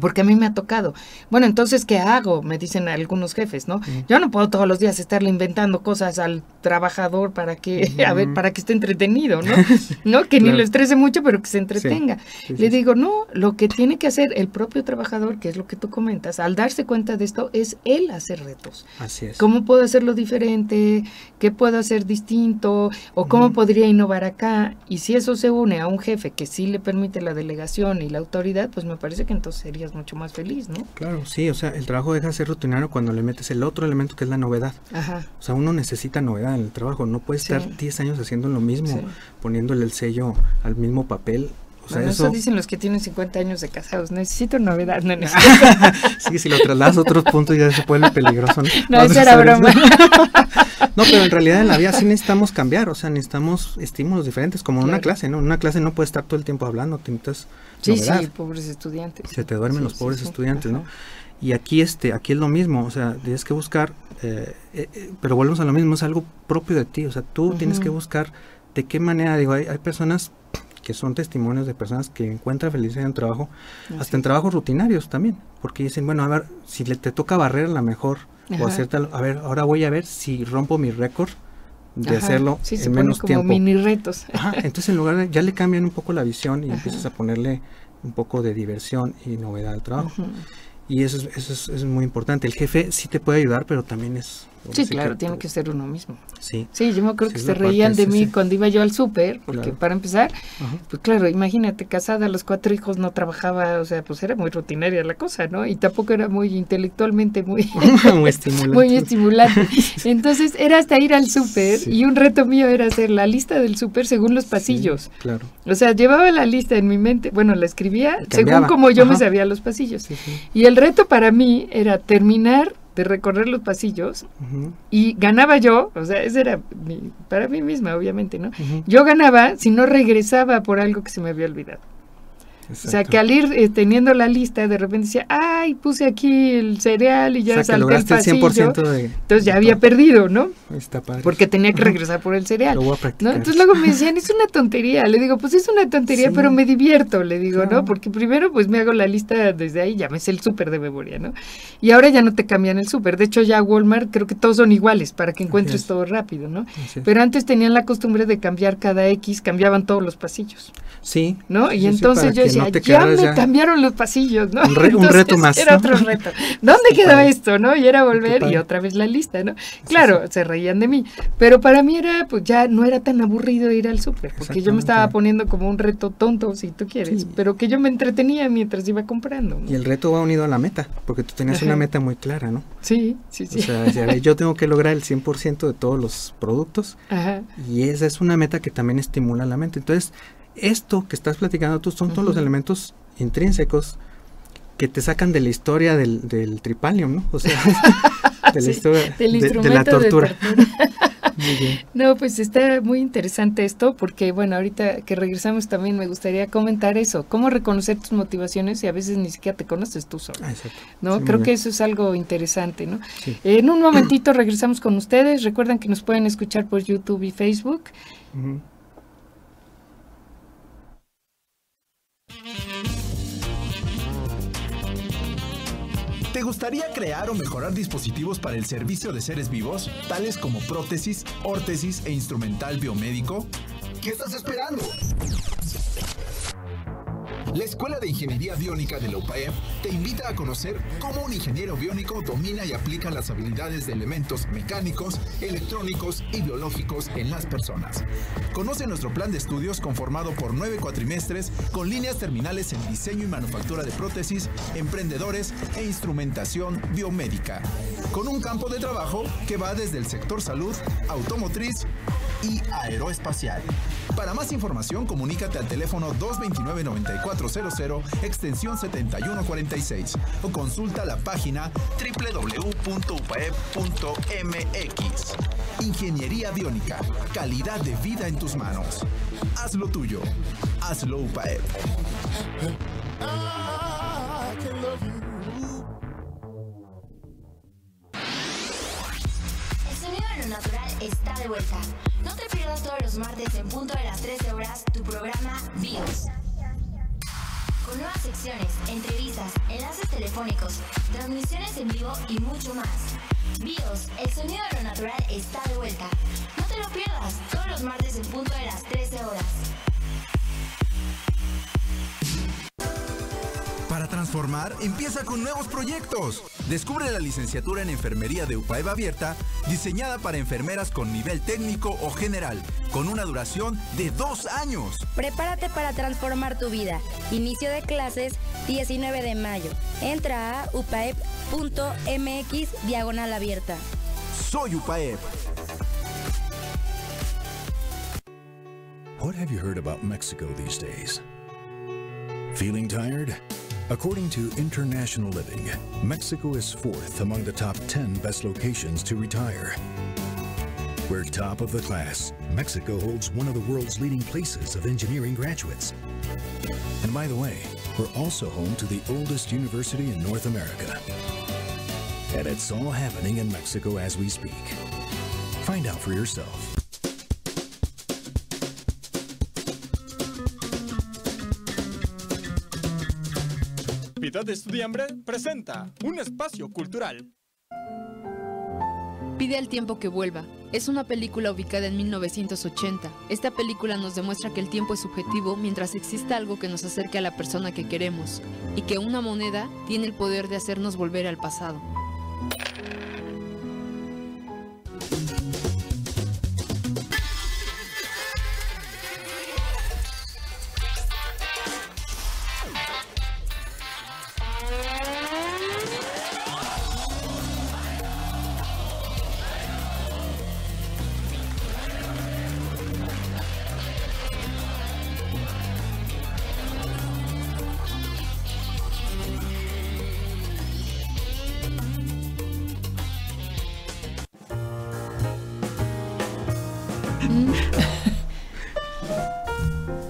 Porque a mí me ha tocado. Bueno, entonces, ¿qué hago? Me dicen algunos jefes, ¿no? Yo no puedo todos los días estarle inventando cosas al trabajador para que, a ver, para que esté entretenido, ¿no? ¿No? Que ni lo estrese mucho, pero que se entretenga. Le digo, no, lo que tiene que hacer el propio trabajador, que es lo que tú comentas, al darse cuenta de esto, es él hacer retos. Así es. ¿Cómo puedo hacerlo diferente? ¿Qué puedo hacer distinto? ¿O cómo podría innovar acá? Y si eso se une a un jefe que sí le permite la delegación y la autoridad, pues me parece que entonces serías mucho más feliz, ¿no? Claro, sí, o sea, el trabajo deja de ser rutinario cuando le metes el otro elemento que es la novedad. Ajá. O sea, uno necesita novedad en el trabajo, no puede estar 10 años haciendo lo mismo, poniéndole el sello al mismo papel. O sea, eso... dicen los que tienen 50 años de casados, necesito novedad, no sí, si lo trasladas a otros puntos ya se puede peligroso. No, no eso era broma. no, pero en realidad en la vida sí necesitamos cambiar, o sea, necesitamos estímulos diferentes, como en una clase, ¿no? En una clase no puedes estar todo el tiempo hablando, te necesitas Sí, sí, pobres estudiantes. Se te duermen los pobres estudiantes, ¿no? Y aquí, este, aquí es lo mismo, o sea, tienes que buscar, eh, eh, eh, pero volvemos a lo mismo, es algo propio de ti, o sea, tú tienes que buscar de qué manera, digo, hay, hay personas que son testimonios de personas que encuentran felicidad en trabajo, hasta en trabajos rutinarios también, porque dicen, bueno, a ver, si le te toca barrer la mejor, o hacer tal, a ver, ahora voy a ver si rompo mi récord de hacerlo en menos como tiempo. mini retos. entonces en lugar de, ya le cambian un poco la visión y empiezas a ponerle un poco de diversión y novedad al trabajo. Y eso, es, eso es, muy importante. El jefe sí te puede ayudar, pero también es Sí, claro, tiene que ser uno mismo. Sí. Sí, yo me acuerdo que se reían de mí cuando iba yo al súper, porque para empezar, pues claro, imagínate, casada, los cuatro hijos, no trabajaba, o sea, pues era muy rutinaria la cosa, ¿no? Y tampoco era muy intelectualmente muy, muy estimulante. muy estimulante. Entonces era hasta ir al súper y un reto mío era hacer la lista del súper según los pasillos. claro. O sea, llevaba la lista en mi mente, bueno, la escribía según como yo me sabía los pasillos. Y el reto para mí era terminar de recorrer los pasillos y ganaba yo, o sea, ese era para mí misma, obviamente, ¿no? Yo ganaba si no regresaba por algo que se me había olvidado. O sea, que al ir eh, teniendo la lista, de repente decía, ay, puse aquí el cereal y ya salté el pasillo. entonces ya había perdido, ¿no? Está padre. Porque tenía que regresar por el cereal. Lo voy a practicar. Entonces luego me decían, es una tontería. Le digo, pues es una tontería, pero me divierto, le digo, ¿no? Porque primero pues me hago la lista desde ahí, ya me sé el súper de memoria, ¿no? Y ahora ya no te cambian el súper. De hecho, ya Walmart creo que todos son iguales para que encuentres todo rápido, ¿no? Pero antes tenían la costumbre de cambiar cada X, cambiaban todos los pasillos. Sí. ¿No? Y entonces yo decía, ya me cambiaron los pasillos, ¿no? Un, reto más. Era otro reto. ¿Dónde quedó esto, no? Y era volver y otra vez la lista, ¿no? Claro, se reían de mí, pero para mí era, pues ya no era tan aburrido ir al súper, porque yo me estaba poniendo como un reto tonto, si tú quieres, pero que yo me entretenía mientras iba comprando. Y el reto va unido a la meta, porque tú tenías una meta muy clara, ¿no? Sí, sí, sí. O sea, yo tengo que lograr el 100% de todos los productos Ajá. y esa es una meta que también estimula la mente. Entonces, esto que estás platicando tú son todos los elementos intrínsecos que te sacan de la historia del, del tripalium, ¿no? O sea, de la historia de, la tortura. No, pues está muy interesante esto porque, bueno, ahorita que regresamos también me gustaría comentar eso, cómo reconocer tus motivaciones y a veces ni siquiera te conoces tú solo. Ah. ¿no? Creo que eso es algo interesante, ¿no? En un momentito regresamos con ustedes. Recuerden que nos pueden escuchar por YouTube y Facebook. ¿Te gustaría crear o mejorar dispositivos para el servicio de seres vivos, tales como prótesis, órtesis e instrumental biomédico? ¿Qué estás esperando? La Escuela de Ingeniería Biónica de la UPAEP te invita a conocer cómo un ingeniero biónico domina y aplica las habilidades de elementos mecánicos, electrónicos y biológicos en las personas. Conoce nuestro plan de estudios conformado por nueve cuatrimestres con líneas terminales en diseño y manufactura de prótesis, emprendedores e instrumentación biomédica, con un campo de trabajo que va desde el sector salud, automotriz y aeroespacial. Para más información, comunícate al teléfono 229-9400, extensión 7146 o consulta la página www.upaep.mx. Ingeniería biónica, calidad de vida en tus manos. Hazlo tuyo. Hazlo UPAEP. El está de vuelta. No te pierdas todos los martes en punto de las 13 horas tu programa BIOS. Con nuevas secciones, entrevistas, enlaces telefónicos, transmisiones en vivo y mucho más. BIOS, el sonido de lo natural está de vuelta. No te lo pierdas todos los martes en punto de las 13 horas. Transformar, empieza con nuevos proyectos. Descubre la licenciatura en Enfermería de UPAEV abierta, diseñada para enfermeras con nivel técnico o general, con una duración de dos años. Prepárate para transformar tu vida. Inicio de clases 19 de mayo. Entra a upaep.mx diagonal abierta. Soy UPAEP. What have you heard about Mexico these days? Feeling tired? According to International Living, Mexico is fourth among the top 10 best locations to retire. We're top of the class. Mexico holds one of the world's leading places of engineering graduates. And by the way, we're also home to the oldest university in North America. And it's all happening in Mexico as we speak. Find out for yourself. De Estudiambre presenta un espacio cultural. Pide al tiempo que vuelva. Es una película ubicada en 1980. Esta película nos demuestra que el tiempo es subjetivo mientras exista algo que nos acerque a la persona que queremos y que una moneda tiene el poder de hacernos volver al pasado.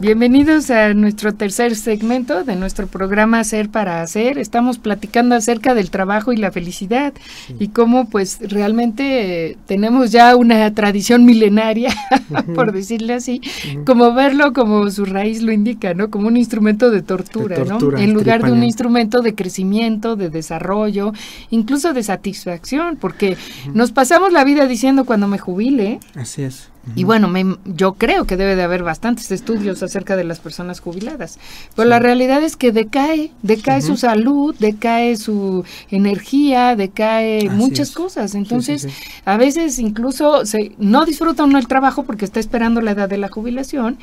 Bienvenidos a nuestro tercer segmento de nuestro programa Hacer para Hacer. Estamos platicando acerca del trabajo y la felicidad y cómo pues realmente eh, tenemos ya una tradición milenaria, por decirle así, como verlo como su raíz lo indica, ¿no? Como un instrumento de tortura, ¿no? En lugar de un instrumento de crecimiento, de desarrollo, incluso de satisfacción, porque nos pasamos la vida diciendo cuando me jubile. Así es Y bueno, yo creo que debe de haber bastantes estudios acerca de las personas jubiladas, pero la realidad es que decae, decae su salud, decae su energía, decae muchas cosas. Entonces, a veces incluso se, no disfruta uno el trabajo porque está esperando la edad de la jubilación.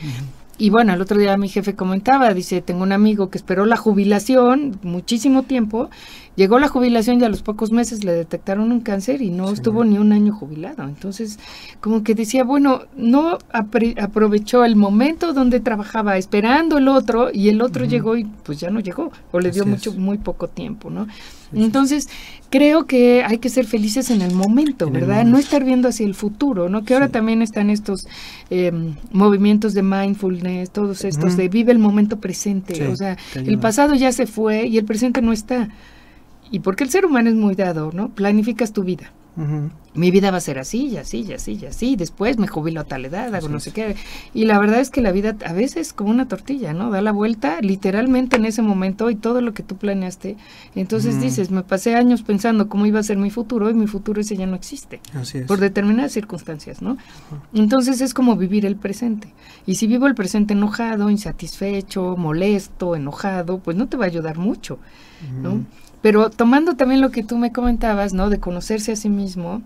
Y bueno, el otro día mi jefe comentaba, dice, tengo un amigo que esperó la jubilación muchísimo tiempo Llegó la jubilación y a los pocos meses le detectaron un cáncer y no estuvo ni un año jubilado. Entonces, como que decía, bueno, no aprovechó el momento donde trabajaba esperando el otro y el otro llegó y pues ya no llegó o le dio mucho muy poco tiempo, ¿no? Entonces, creo que hay que ser felices en el momento, ¿verdad? No estar viendo hacia el futuro, ¿no? Que ahora también están estos em, movimientos de mindfulness, todos estos de vive el momento presente, o sea, el pasado ya se fue y el presente no está. Y porque el ser humano es muy dado, ¿no? Planificas tu vida. Mi vida va a ser así, y así, y así, y así. Después me jubilo a tal edad, hago no sé qué. Y la verdad es que la vida a veces es como una tortilla, ¿no? Da la vuelta literalmente en ese momento y todo lo que tú planeaste. Entonces dices, me pasé años pensando cómo iba a ser mi futuro y mi futuro ese ya no existe. Así es. Por determinadas circunstancias, ¿no? Entonces es como vivir el presente. Y si vivo el presente enojado, insatisfecho, molesto, enojado, pues no te va a ayudar mucho, ¿no? Pero tomando también lo que tú me comentabas, ¿no? De conocerse a sí mismo.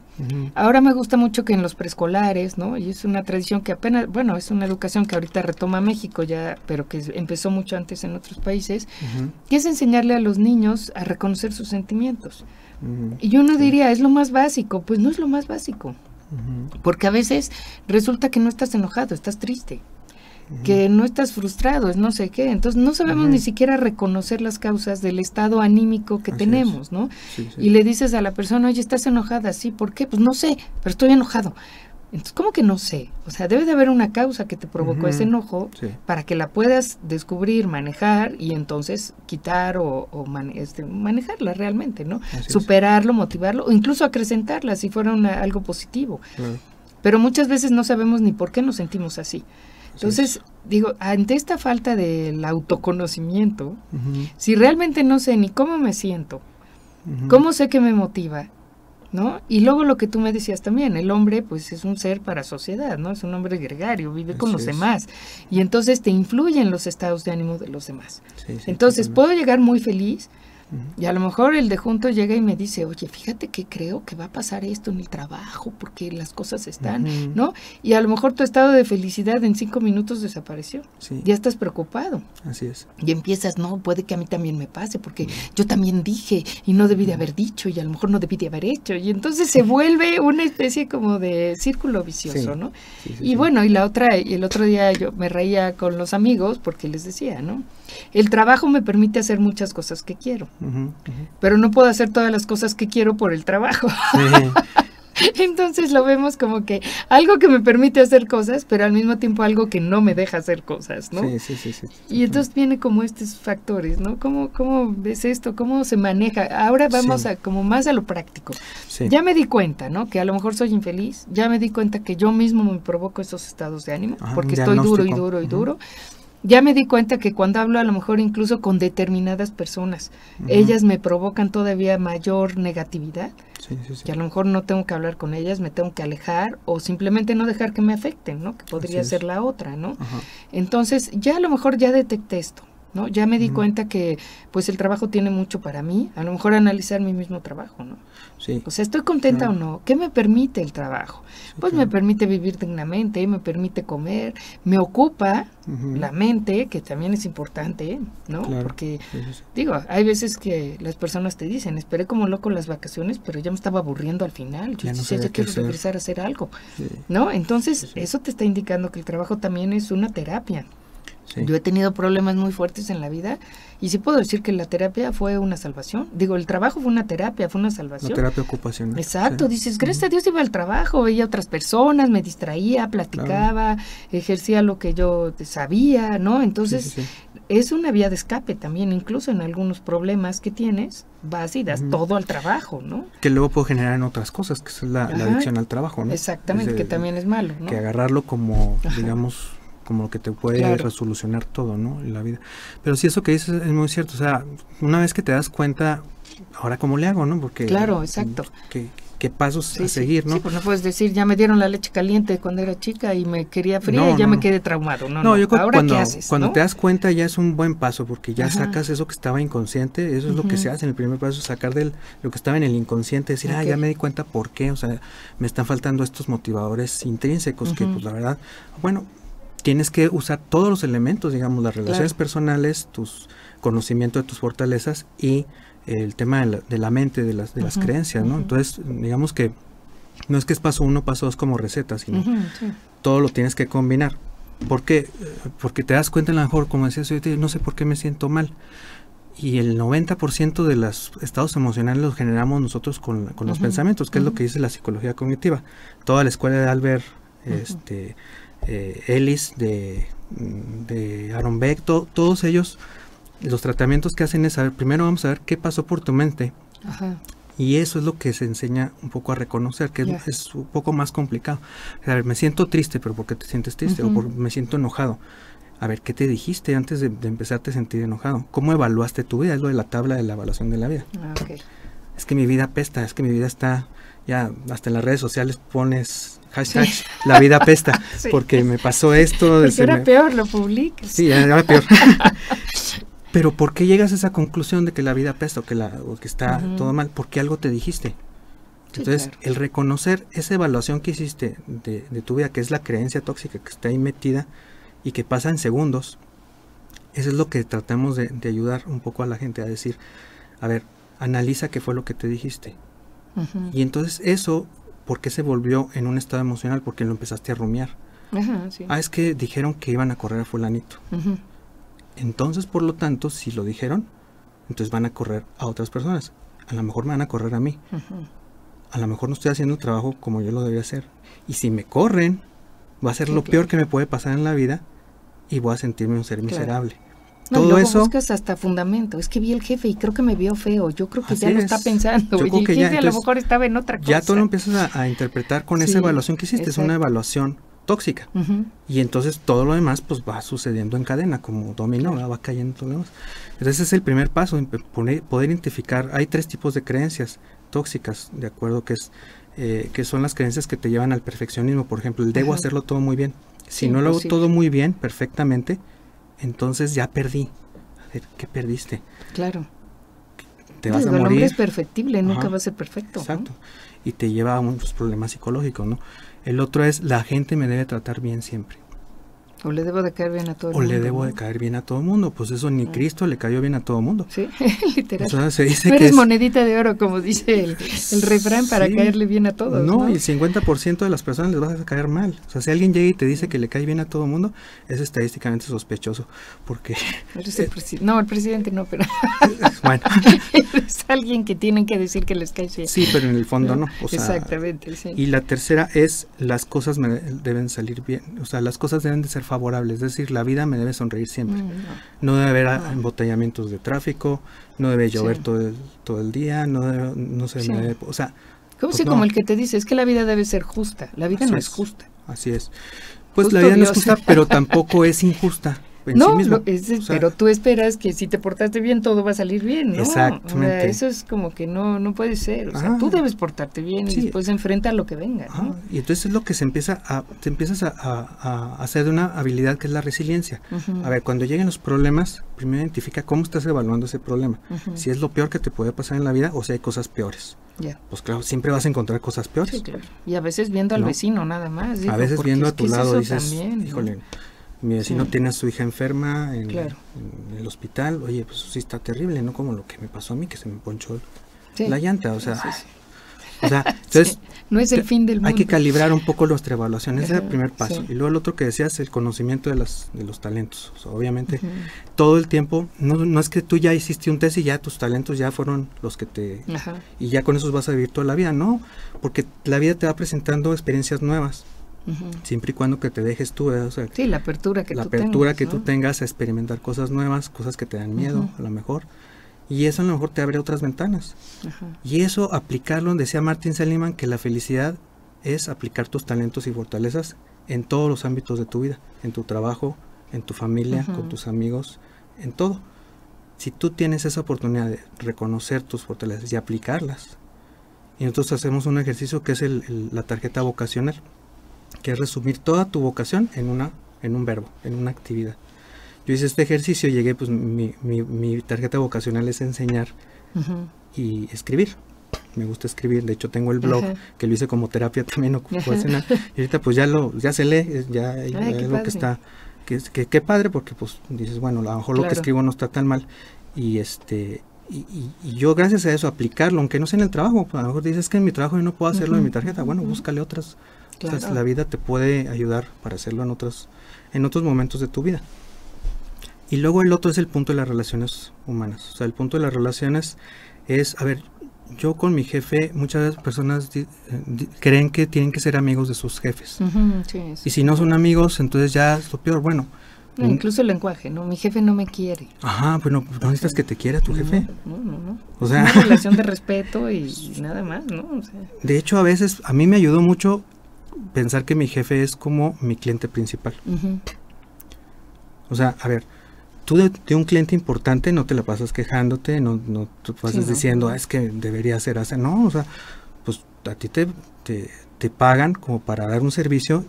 Ahora me gusta mucho que en los preescolares, ¿no? Y es una tradición que apenas, bueno, es una educación que ahorita retoma México ya, pero que empezó mucho antes en otros países, que es enseñarle a los niños a reconocer sus sentimientos. Y yo no diría, es lo más básico, pues no es lo más básico. Porque a veces resulta que no estás enojado, estás triste que no estás frustrado, es no sé qué. Entonces no sabemos ni siquiera reconocer las causas del estado anímico que tenemos, ¿no? Y le dices a la persona, oye, estás enojada, sí, ¿por qué? Pues no sé, pero estoy enojado. Entonces, ¿cómo que no sé? O sea, debe de haber una causa que te provocó ese enojo para que la puedas descubrir, manejar y entonces quitar o, este, manejarla realmente, ¿no? Superarlo, motivarlo o incluso acrecentarla si fuera algo positivo. Pero muchas veces no sabemos ni por qué nos sentimos así. Entonces, digo, ante esta falta del autoconocimiento, si realmente no sé ni cómo me siento, cómo sé que me motiva, ¿no? Y luego lo que tú me decías también, el hombre pues es un ser para sociedad, ¿no? Es un hombre gregario, vive con los demás y entonces te influyen los estados de ánimo de los demás. entonces, puedo llegar muy feliz, y a lo mejor el de junto llega y me dice, oye, fíjate que creo que va a pasar esto en el trabajo porque las cosas están, ¿no? Y a lo mejor tu estado de felicidad en cinco minutos desapareció. Ya estás preocupado. Así es. Y empiezas, no, puede que a mí también me pase porque yo también dije y no debí de haber dicho y a lo mejor no debí de haber hecho. Y entonces se vuelve una especie como de círculo vicioso, ¿no? y bueno, y la otra, y el otro día yo me reía con los amigos porque les decía, ¿no? El trabajo me permite hacer muchas cosas que quiero, pero no puedo hacer todas las cosas que quiero por el trabajo. Entonces lo vemos como que algo que me permite hacer cosas, pero al mismo tiempo algo que no me deja hacer cosas, ¿no? Sí, sí, sí. y entonces viene como estos factores, ¿no? ¿Cómo, ¿Cómo ves esto? ¿Cómo se maneja? Ahora vamos a como más a lo práctico. Ya me di cuenta, ¿no? Que a lo mejor soy infeliz, ya me di cuenta que yo mismo me provoco esos estados de ánimo, porque estoy duro y duro y duro ya me di cuenta que cuando hablo a lo mejor incluso con determinadas personas, ellas me provocan todavía mayor negatividad, que a lo mejor no tengo que hablar con ellas, me tengo que alejar o simplemente no dejar que me afecten, ¿no? Que podría ser la otra, ¿no? Entonces, ya a lo mejor ya detecté esto. ¿No? Ya me di cuenta que pues el trabajo tiene mucho para mí, a lo mejor analizar mi mismo trabajo, ¿no? Sí. O sea, ¿estoy contenta o no? ¿Qué me permite el trabajo? pues me permite vivir dignamente, me permite comer, me ocupa la mente, que también es importante, ¿no? Porque, digo, hay veces que las personas te dicen, esperé como loco las vacaciones, pero ya me estaba aburriendo al final, yo ya, no ya quiero regresar a hacer algo, ¿no? Entonces, eso te está indicando que el trabajo también es una terapia. Yo he tenido problemas muy fuertes en la vida y sí puedo decir que la terapia fue una salvación. Digo, el trabajo fue una terapia, fue una salvación. La terapia ocupacional. Exacto, dices, gracias a Dios iba al trabajo, veía a otras personas, me distraía, platicaba, ejercía lo que yo sabía, ¿no? Entonces, es una vía de escape también, incluso en algunos problemas que tienes, vas y das todo al trabajo, ¿no? Que luego puede generar en otras cosas, que es la, adicción al trabajo, ¿no? Exactamente, que también es malo, ¿no? Que agarrarlo como, digamos como que te puede resolucionar todo, ¿no? En la vida. Pero sí, eso que dices es muy cierto. O sea, una vez que te das cuenta, ahora cómo le hago, ¿no? Porque. Claro, exacto. Que, qué pasos a seguir, ¿no? Sí, pues no puedes decir, ya me dieron la leche caliente cuando era chica y me quería fría y ya me quedé traumado. No, no, yo creo cuando, ¿qué haces, cuando te das cuenta ya es un buen paso porque ya sacas eso que estaba inconsciente, eso es lo que se hace en el primer paso, sacar del lo que estaba en el inconsciente, decir, ah, ya me di cuenta por qué, o sea, me están faltando estos motivadores intrínsecos que pues la verdad, bueno, tienes que usar todos los elementos, digamos, las relaciones personales, tus conocimiento de tus fortalezas y el tema de la, mente, de las, de las creencias, ¿no? Entonces, digamos que no es que es paso uno, paso dos como receta, sino todo lo tienes que combinar. ¿Por qué? Porque te das cuenta, a lo mejor, como decías, yo no sé por qué me siento mal. Y el 90% de los estados emocionales los generamos nosotros con, con los pensamientos, que es lo que dice la psicología cognitiva. Toda la escuela de Albert este, eh, Ellis, de, de Aaron Beck, todos ellos los tratamientos que hacen es saber, primero vamos a ver qué pasó por tu mente. Y eso es lo que se enseña un poco a reconocer, que es, un poco más complicado. A ver, me siento triste, pero ¿por qué te sientes triste? O por, me siento enojado. A ver, ¿qué te dijiste antes de, empezarte a sentir enojado? ¿Cómo evaluaste tu vida? Es lo de la tabla de la evaluación de la vida. Ah, es que mi vida pesta, es que mi vida está, ya hasta en las redes sociales pones hashtag la vida pesta, porque me pasó esto. Porque era peor, lo publicas. Sí, era peor. Pero ¿por qué llegas a esa conclusión de que la vida pesta o que, la, que está todo mal? Porque algo te dijiste. Entonces, el reconocer esa evaluación que hiciste de, tu vida, que es la creencia tóxica que está ahí metida y que pasa en segundos, eso es lo que tratamos de, ayudar un poco a la gente a decir, a ver, analiza qué fue lo que te dijiste. Y entonces eso, ¿por qué se volvió en un estado emocional? Porque lo empezaste a rumiar. Ah, es que dijeron que iban a correr a fulanito. Entonces, por lo tanto, si lo dijeron, entonces van a correr a otras personas. A lo mejor me van a correr a mí. A lo mejor no estoy haciendo el trabajo como yo lo debería hacer. Y si me corren, va a ser lo peor que me puede pasar en la vida y voy a sentirme un ser miserable. No, Todo eso buscas hasta fundamento. Es que vi el jefe y creo que me vio feo. Yo creo que ya lo está pensando. y el jefe a lo mejor estaba en otra cosa. Ya tú lo empiezas a, interpretar con esa evaluación que hiciste. Es una evaluación tóxica. Y entonces todo lo demás pues va sucediendo en cadena, como dominó, va cayendo todo lo demás. Entonces es el primer paso, poder, poder identificar, hay tres tipos de creencias tóxicas, de acuerdo, que es eh, que son las creencias que te llevan al perfeccionismo, por ejemplo, el debo hacerlo todo muy bien. Si no lo hago todo muy bien, perfectamente, entonces ya perdí. A ver, ¿qué perdiste? Claro. Te vas a morir. El hombre es perfectible, nunca va a ser perfecto. Exacto. Y te lleva a muchos problemas psicológicos, ¿no? El otro es la gente me debe tratar bien siempre. O le debo de caer bien a todo el mundo. O le debo de caer bien a todo el mundo. Pues eso ni ah. Cristo le cayó bien a todo el mundo. Sí, literal. O sea, se dice eres monedita de oro, como dice el, el refrán, para caerle bien a todos. No, y el 50% de las personas les vas a caer mal. O sea, si alguien llega y te dice que le cae bien a todo el mundo, es estadísticamente sospechoso. Porque. no, el presidente no, pero. bueno. es alguien que tienen que decir que les cae bien. Sí, pero en el fondo no. Exactamente, sí. Y la tercera es: las cosas me deben salir bien. O sea, las cosas deben de ser favorable, es decir, la vida me debe sonreír siempre. Mm, no. debe haber embotellamientos de tráfico, no debe llover todo, el, todo el día, no, no se debe, o sea... Como, pues como el que te dice, es que la vida debe ser justa, la vida no es, justa. Así es. Pues la vida no es justa, pero tampoco es injusta no, pero tú esperas que si te portaste bien todo va a salir bien, ¿no? Exactamente. eso es como que no no puede ser. O sea, tú debes portarte bien y después enfrenta a lo que venga. Y entonces es lo que se empieza a, te empiezas a, hacer de una habilidad que es la resiliencia. A ver, cuando lleguen los problemas, primero identifica cómo estás evaluando ese problema. Si es lo peor que te puede pasar en la vida o si hay cosas peores. Pues claro, siempre vas a encontrar cosas peores. Sí, claro. Y a veces viendo al vecino nada más. a veces viendo a tu lado dices, híjole, mi vecino tiene a su hija enferma en, el hospital, oye, pues sí está terrible, ¿no? Como lo que me pasó a mí, que se me ponchó la llanta, o sea... O sea, entonces... no es el fin del mundo. Hay que calibrar un poco nuestra evaluación, ese es el primer paso. Y luego el otro que decías, el conocimiento de, las, de los talentos. obviamente, todo el tiempo, no, no es que tú ya hiciste un test y ya tus talentos ya fueron los que te... Y ya con esos vas a vivir toda la vida, no, porque la vida te va presentando experiencias nuevas. Siempre y cuando que te dejes tú, o sea, sí, la apertura que la apertura que tú tengas a experimentar cosas nuevas, cosas que te dan miedo, a lo mejor. Y eso a lo mejor te abre otras ventanas. Y eso aplicarlo, decía Martin Seligman, que la felicidad es aplicar tus talentos y fortalezas en todos los ámbitos de tu vida, en tu trabajo, en tu familia, con tus amigos, en todo. Si tú tienes esa oportunidad de reconocer tus fortalezas y aplicarlas, Y nosotros hacemos un ejercicio que es la tarjeta vocacional, que es resumir toda tu vocación en, una, en un verbo, en una actividad. Yo hice este ejercicio, llegué, pues mi, mi, tarjeta vocacional es enseñar y escribir. Me gusta escribir, de hecho tengo el blog que lo hice como terapia también ocupacional. y ahorita pues ya lo ya se lee, ya, es lo que está que, que, padre porque pues dices, bueno, a lo mejor lo que escribo no está tan mal y este y, yo gracias a eso aplicarlo, aunque no sea en el trabajo, a lo mejor dices que en mi trabajo yo no puedo hacerlo en mi tarjeta, bueno, búscale otras. La vida te puede ayudar para hacerlo en otros, en otros momentos de tu vida. Y luego el otro es el punto de las relaciones humanas. O sea, el punto de las relaciones es, a ver, yo con mi jefe, muchas personas eh, creen que tienen que ser amigos de sus jefes. y si no son amigos, entonces ya es lo peor. Bueno, incluso el lenguaje, ¿no? Mi jefe no me quiere. Ajá, bueno, no necesitas que te quiera tu jefe. No, no, no. O sea, una relación de respeto y nada más, ¿no? De hecho, a veces a mí me ayudó mucho pensar que mi jefe es como mi cliente principal. O sea, a ver, tú de, un cliente importante no te la pasas quejándote, no, no te pasas diciendo, ah, es que debería ser así. No, o sea, pues a ti te, te pagan como para dar un servicio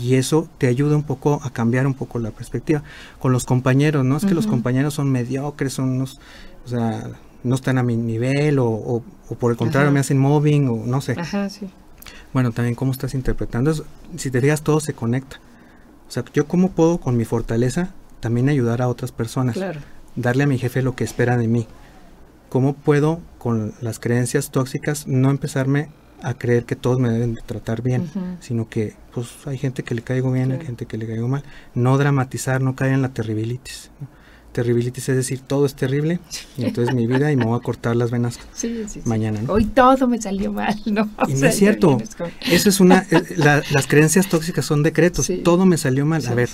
y eso te ayuda un poco a cambiar un poco la perspectiva. Con los compañeros, ¿no? Es que los compañeros son mediocres, son unos, o sea, no están a mi nivel o, o, por el contrario me hacen mobbing o no sé. Ajá, sí. Bueno, también cómo estás interpretando eso. Si te digas, todo se conecta. O sea, yo cómo puedo con mi fortaleza también ayudar a otras personas. Claro. Darle a mi jefe lo que espera de mí. ¿Cómo puedo con las creencias tóxicas no empezarme a creer que todos me deben tratar bien, sino que pues hay gente que le caigo bien, hay gente que le caigo mal. No dramatizar, no caer en la terribilitis. Terribilitis es decir, todo es terrible y entonces mi vida y me voy a cortar las venas mañana. Hoy todo me salió mal, ¿no? y no es cierto. Eso es una, eh, las creencias tóxicas son decretos. Todo me salió mal. a ver,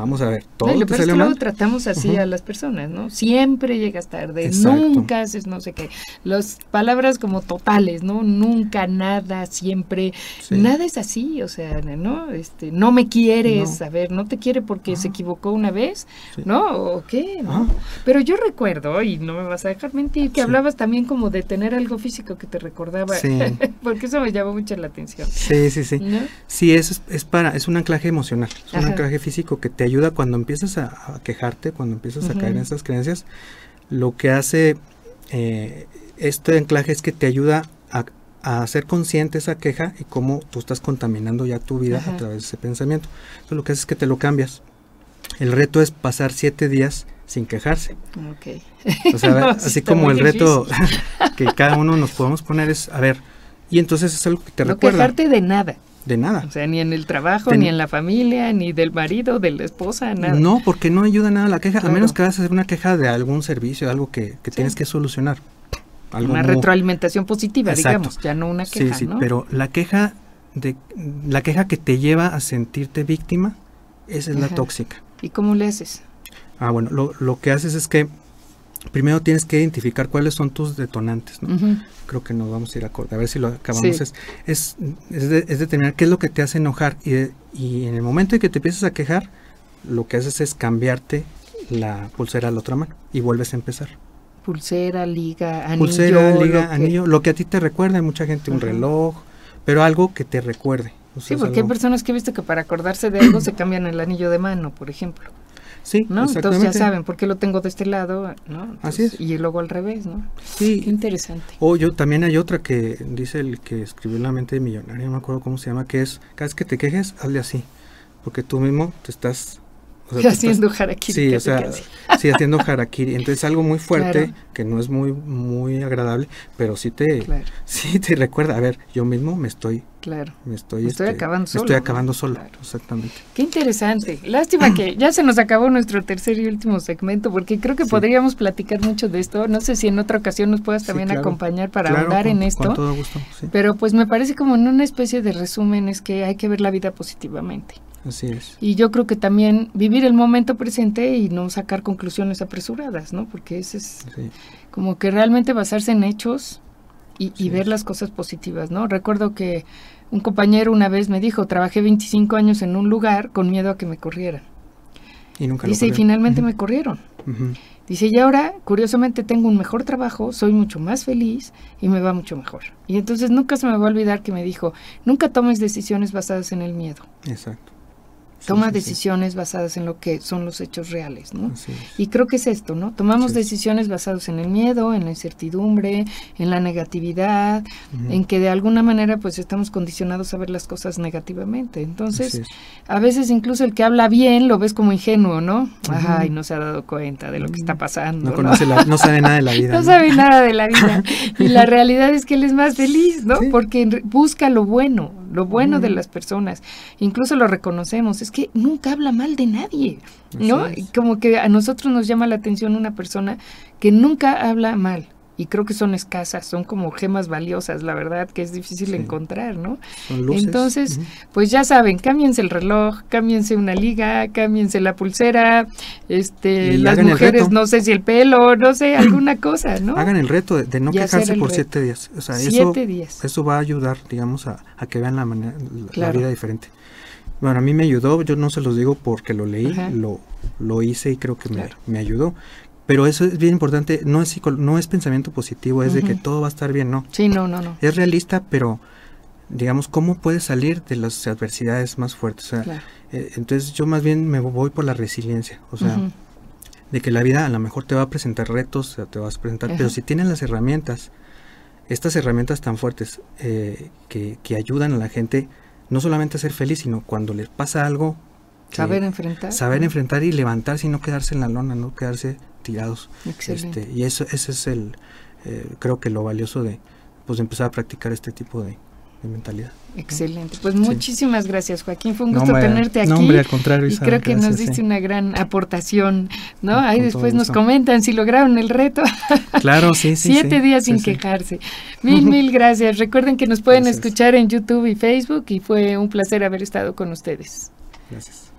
Vamos a ver, todo lo que es que luego tratamos así a las personas, ¿no? Siempre llegas tarde, nunca haces no sé qué. Las palabras como totales, ¿no? Nunca, nada, siempre. Nada es así, o sea, ¿no? Este, no me quieres, a ver, no te quiere porque se equivocó una vez, ¿no? ¿O qué? ¿no? Pero yo recuerdo, y no me vas a dejar mentir, que hablabas también como de tener algo físico que te recordaba, porque eso me llamó mucho la atención. Sí, sí, sí. Sí, es, es para, es un anclaje emocional, es un anclaje físico que te ayuda cuando empiezas a, quejarte, cuando empiezas a caer en esas creencias. Lo que hace eh, este anclaje es que te ayuda a, a hacer consciente esa queja y cómo tú estás contaminando ya tu vida a través de ese pensamiento. Entonces lo que hace es que te lo cambias. El reto es pasar siete días sin quejarse. Okay. O sea, así como el reto que cada uno nos podemos poner es, a ver, y entonces es algo que te no recuerda. quejarte de nada. De nada. O sea, ni en el trabajo, ni en la familia, ni del marido, de la esposa, nada. No, porque no ayuda nada la queja, a menos que vas a hacer una queja de algún servicio, algo que, tienes que solucionar. una retroalimentación positiva, digamos, ya no una queja. Sí, sí, pero la queja, de, la queja que te lleva a sentirte víctima, esa es la tóxica. ¿Y cómo le haces? Ah, bueno, lo, lo que haces es que primero tienes que identificar cuáles son tus detonantes, ¿no? Creo que nos vamos a ir a ver si lo acabamos. Es, es, es, determinar qué es lo que te hace enojar y, y, en el momento en que te empiezas a quejar, lo que haces es cambiarte la pulsera a la otra mano y vuelves a empezar. Pulsera, liga, anillo. Pulsera, liga, anillo, lo que a ti te recuerda, mucha gente un reloj, pero algo que te recuerde. sí, porque hay personas que he visto que para acordarse de algo se cambian el anillo de mano, por ejemplo. Sí, ¿no? Entonces ya saben por qué lo tengo de este lado, ¿no? Así es. Y luego al revés, ¿no? Sí. interesante. O yo también hay otra que dice el que escribió la mente de millonario, no me acuerdo cómo se llama, que es, cada vez que te quejes, hazle así, porque tú mismo te estás haciendo harakiri. Sí, o sea, sí, haciendo harakiri. Entonces algo muy fuerte, que no es muy muy agradable, pero sí te, sí te recuerda, a ver, yo mismo me estoy Claro. Me estoy, estoy este, acabando solo. Estoy acabando solo, exactamente. Qué interesante. Lástima que ya se nos acabó nuestro tercer y último segmento, porque creo que podríamos platicar mucho de esto. No sé si en otra ocasión nos puedas también acompañar para hablar en esto. Con todo gusto. Pero pues me parece como en una especie de resumen es que hay que ver la vida positivamente. Así es. Y yo creo que también vivir el momento presente y no sacar conclusiones apresuradas, ¿no? Porque ese es como que realmente basarse en hechos y, ver las cosas positivas, ¿no? Recuerdo que un compañero una vez me dijo, trabajé 25 años en un lugar con miedo a que me corrieran. Y nunca Dice, y finalmente me corrieron. Dice, y ahora, curiosamente, tengo un mejor trabajo, soy mucho más feliz y me va mucho mejor. Y entonces nunca se me va a olvidar que me dijo, nunca tomes decisiones basadas en el miedo. Exacto. Toma decisiones basadas en lo que son los hechos reales, ¿no? Y creo que es esto, ¿no? Tomamos decisiones basadas en el miedo, en la incertidumbre, en la negatividad, en que de alguna manera pues estamos condicionados a ver las cosas negativamente. Entonces, a veces incluso el que habla bien lo ves como ingenuo, ¿no? Ajá, y no se ha dado cuenta de lo que está pasando. No, conoce La, no sabe nada de la vida. no, sabe nada de la vida. y la realidad es que él es más feliz, ¿no? Porque busca lo bueno, lo bueno de las personas. Incluso lo reconocemos, es que nunca habla mal de nadie, ¿no? Como que a nosotros nos llama la atención una persona que nunca habla mal. Y creo que son escasas, son como gemas valiosas, la verdad que es difícil encontrar, ¿no? Entonces, pues ya saben, cámbiense el reloj, cámbiense una liga, cámbiense la pulsera, este, las mujeres, no sé si el pelo, no sé, alguna cosa, ¿no? Hagan el reto de, no quejarse por siete días. O sea, siete eso, días. Eso va a ayudar, digamos, a, que vean la, manera, la vida diferente. Bueno, a mí me ayudó, yo no se los digo porque lo leí, lo, lo hice y creo que me, me, ayudó. Pero eso es bien importante, no es, no es pensamiento positivo, es de que todo va a estar bien, no. Sí, no, no, no. Es realista, pero digamos, ¿cómo puedes salir de las adversidades más fuertes? Eh, entonces yo más bien me voy por la resiliencia, o sea, de que la vida a lo mejor te va a presentar retos, te vas a presentar, pero si tienes las herramientas, estas herramientas tan fuertes eh, que, que ayudan a la gente, no solamente ser feliz, sino cuando les pasa algo. Saber enfrentar. Saber enfrentar y levantarse y no quedarse en la lona, no quedarse tirados. Excelente. Este, y eso ese es el, eh, creo que lo valioso de pues empezar a practicar este tipo de, mentalidad. Excelente. Pues muchísimas gracias, Joaquín. Fue un gusto tenerte aquí. No, hombre, al contrario, Y creo que nos diste una gran aportación, ¿no? Ahí después nos comentan si lograron el reto. Claro, sí, sí. Siete días sin quejarse. Mil, mil gracias. Recuerden que nos pueden escuchar en YouTube y Facebook y fue un placer haber estado con ustedes. Gracias.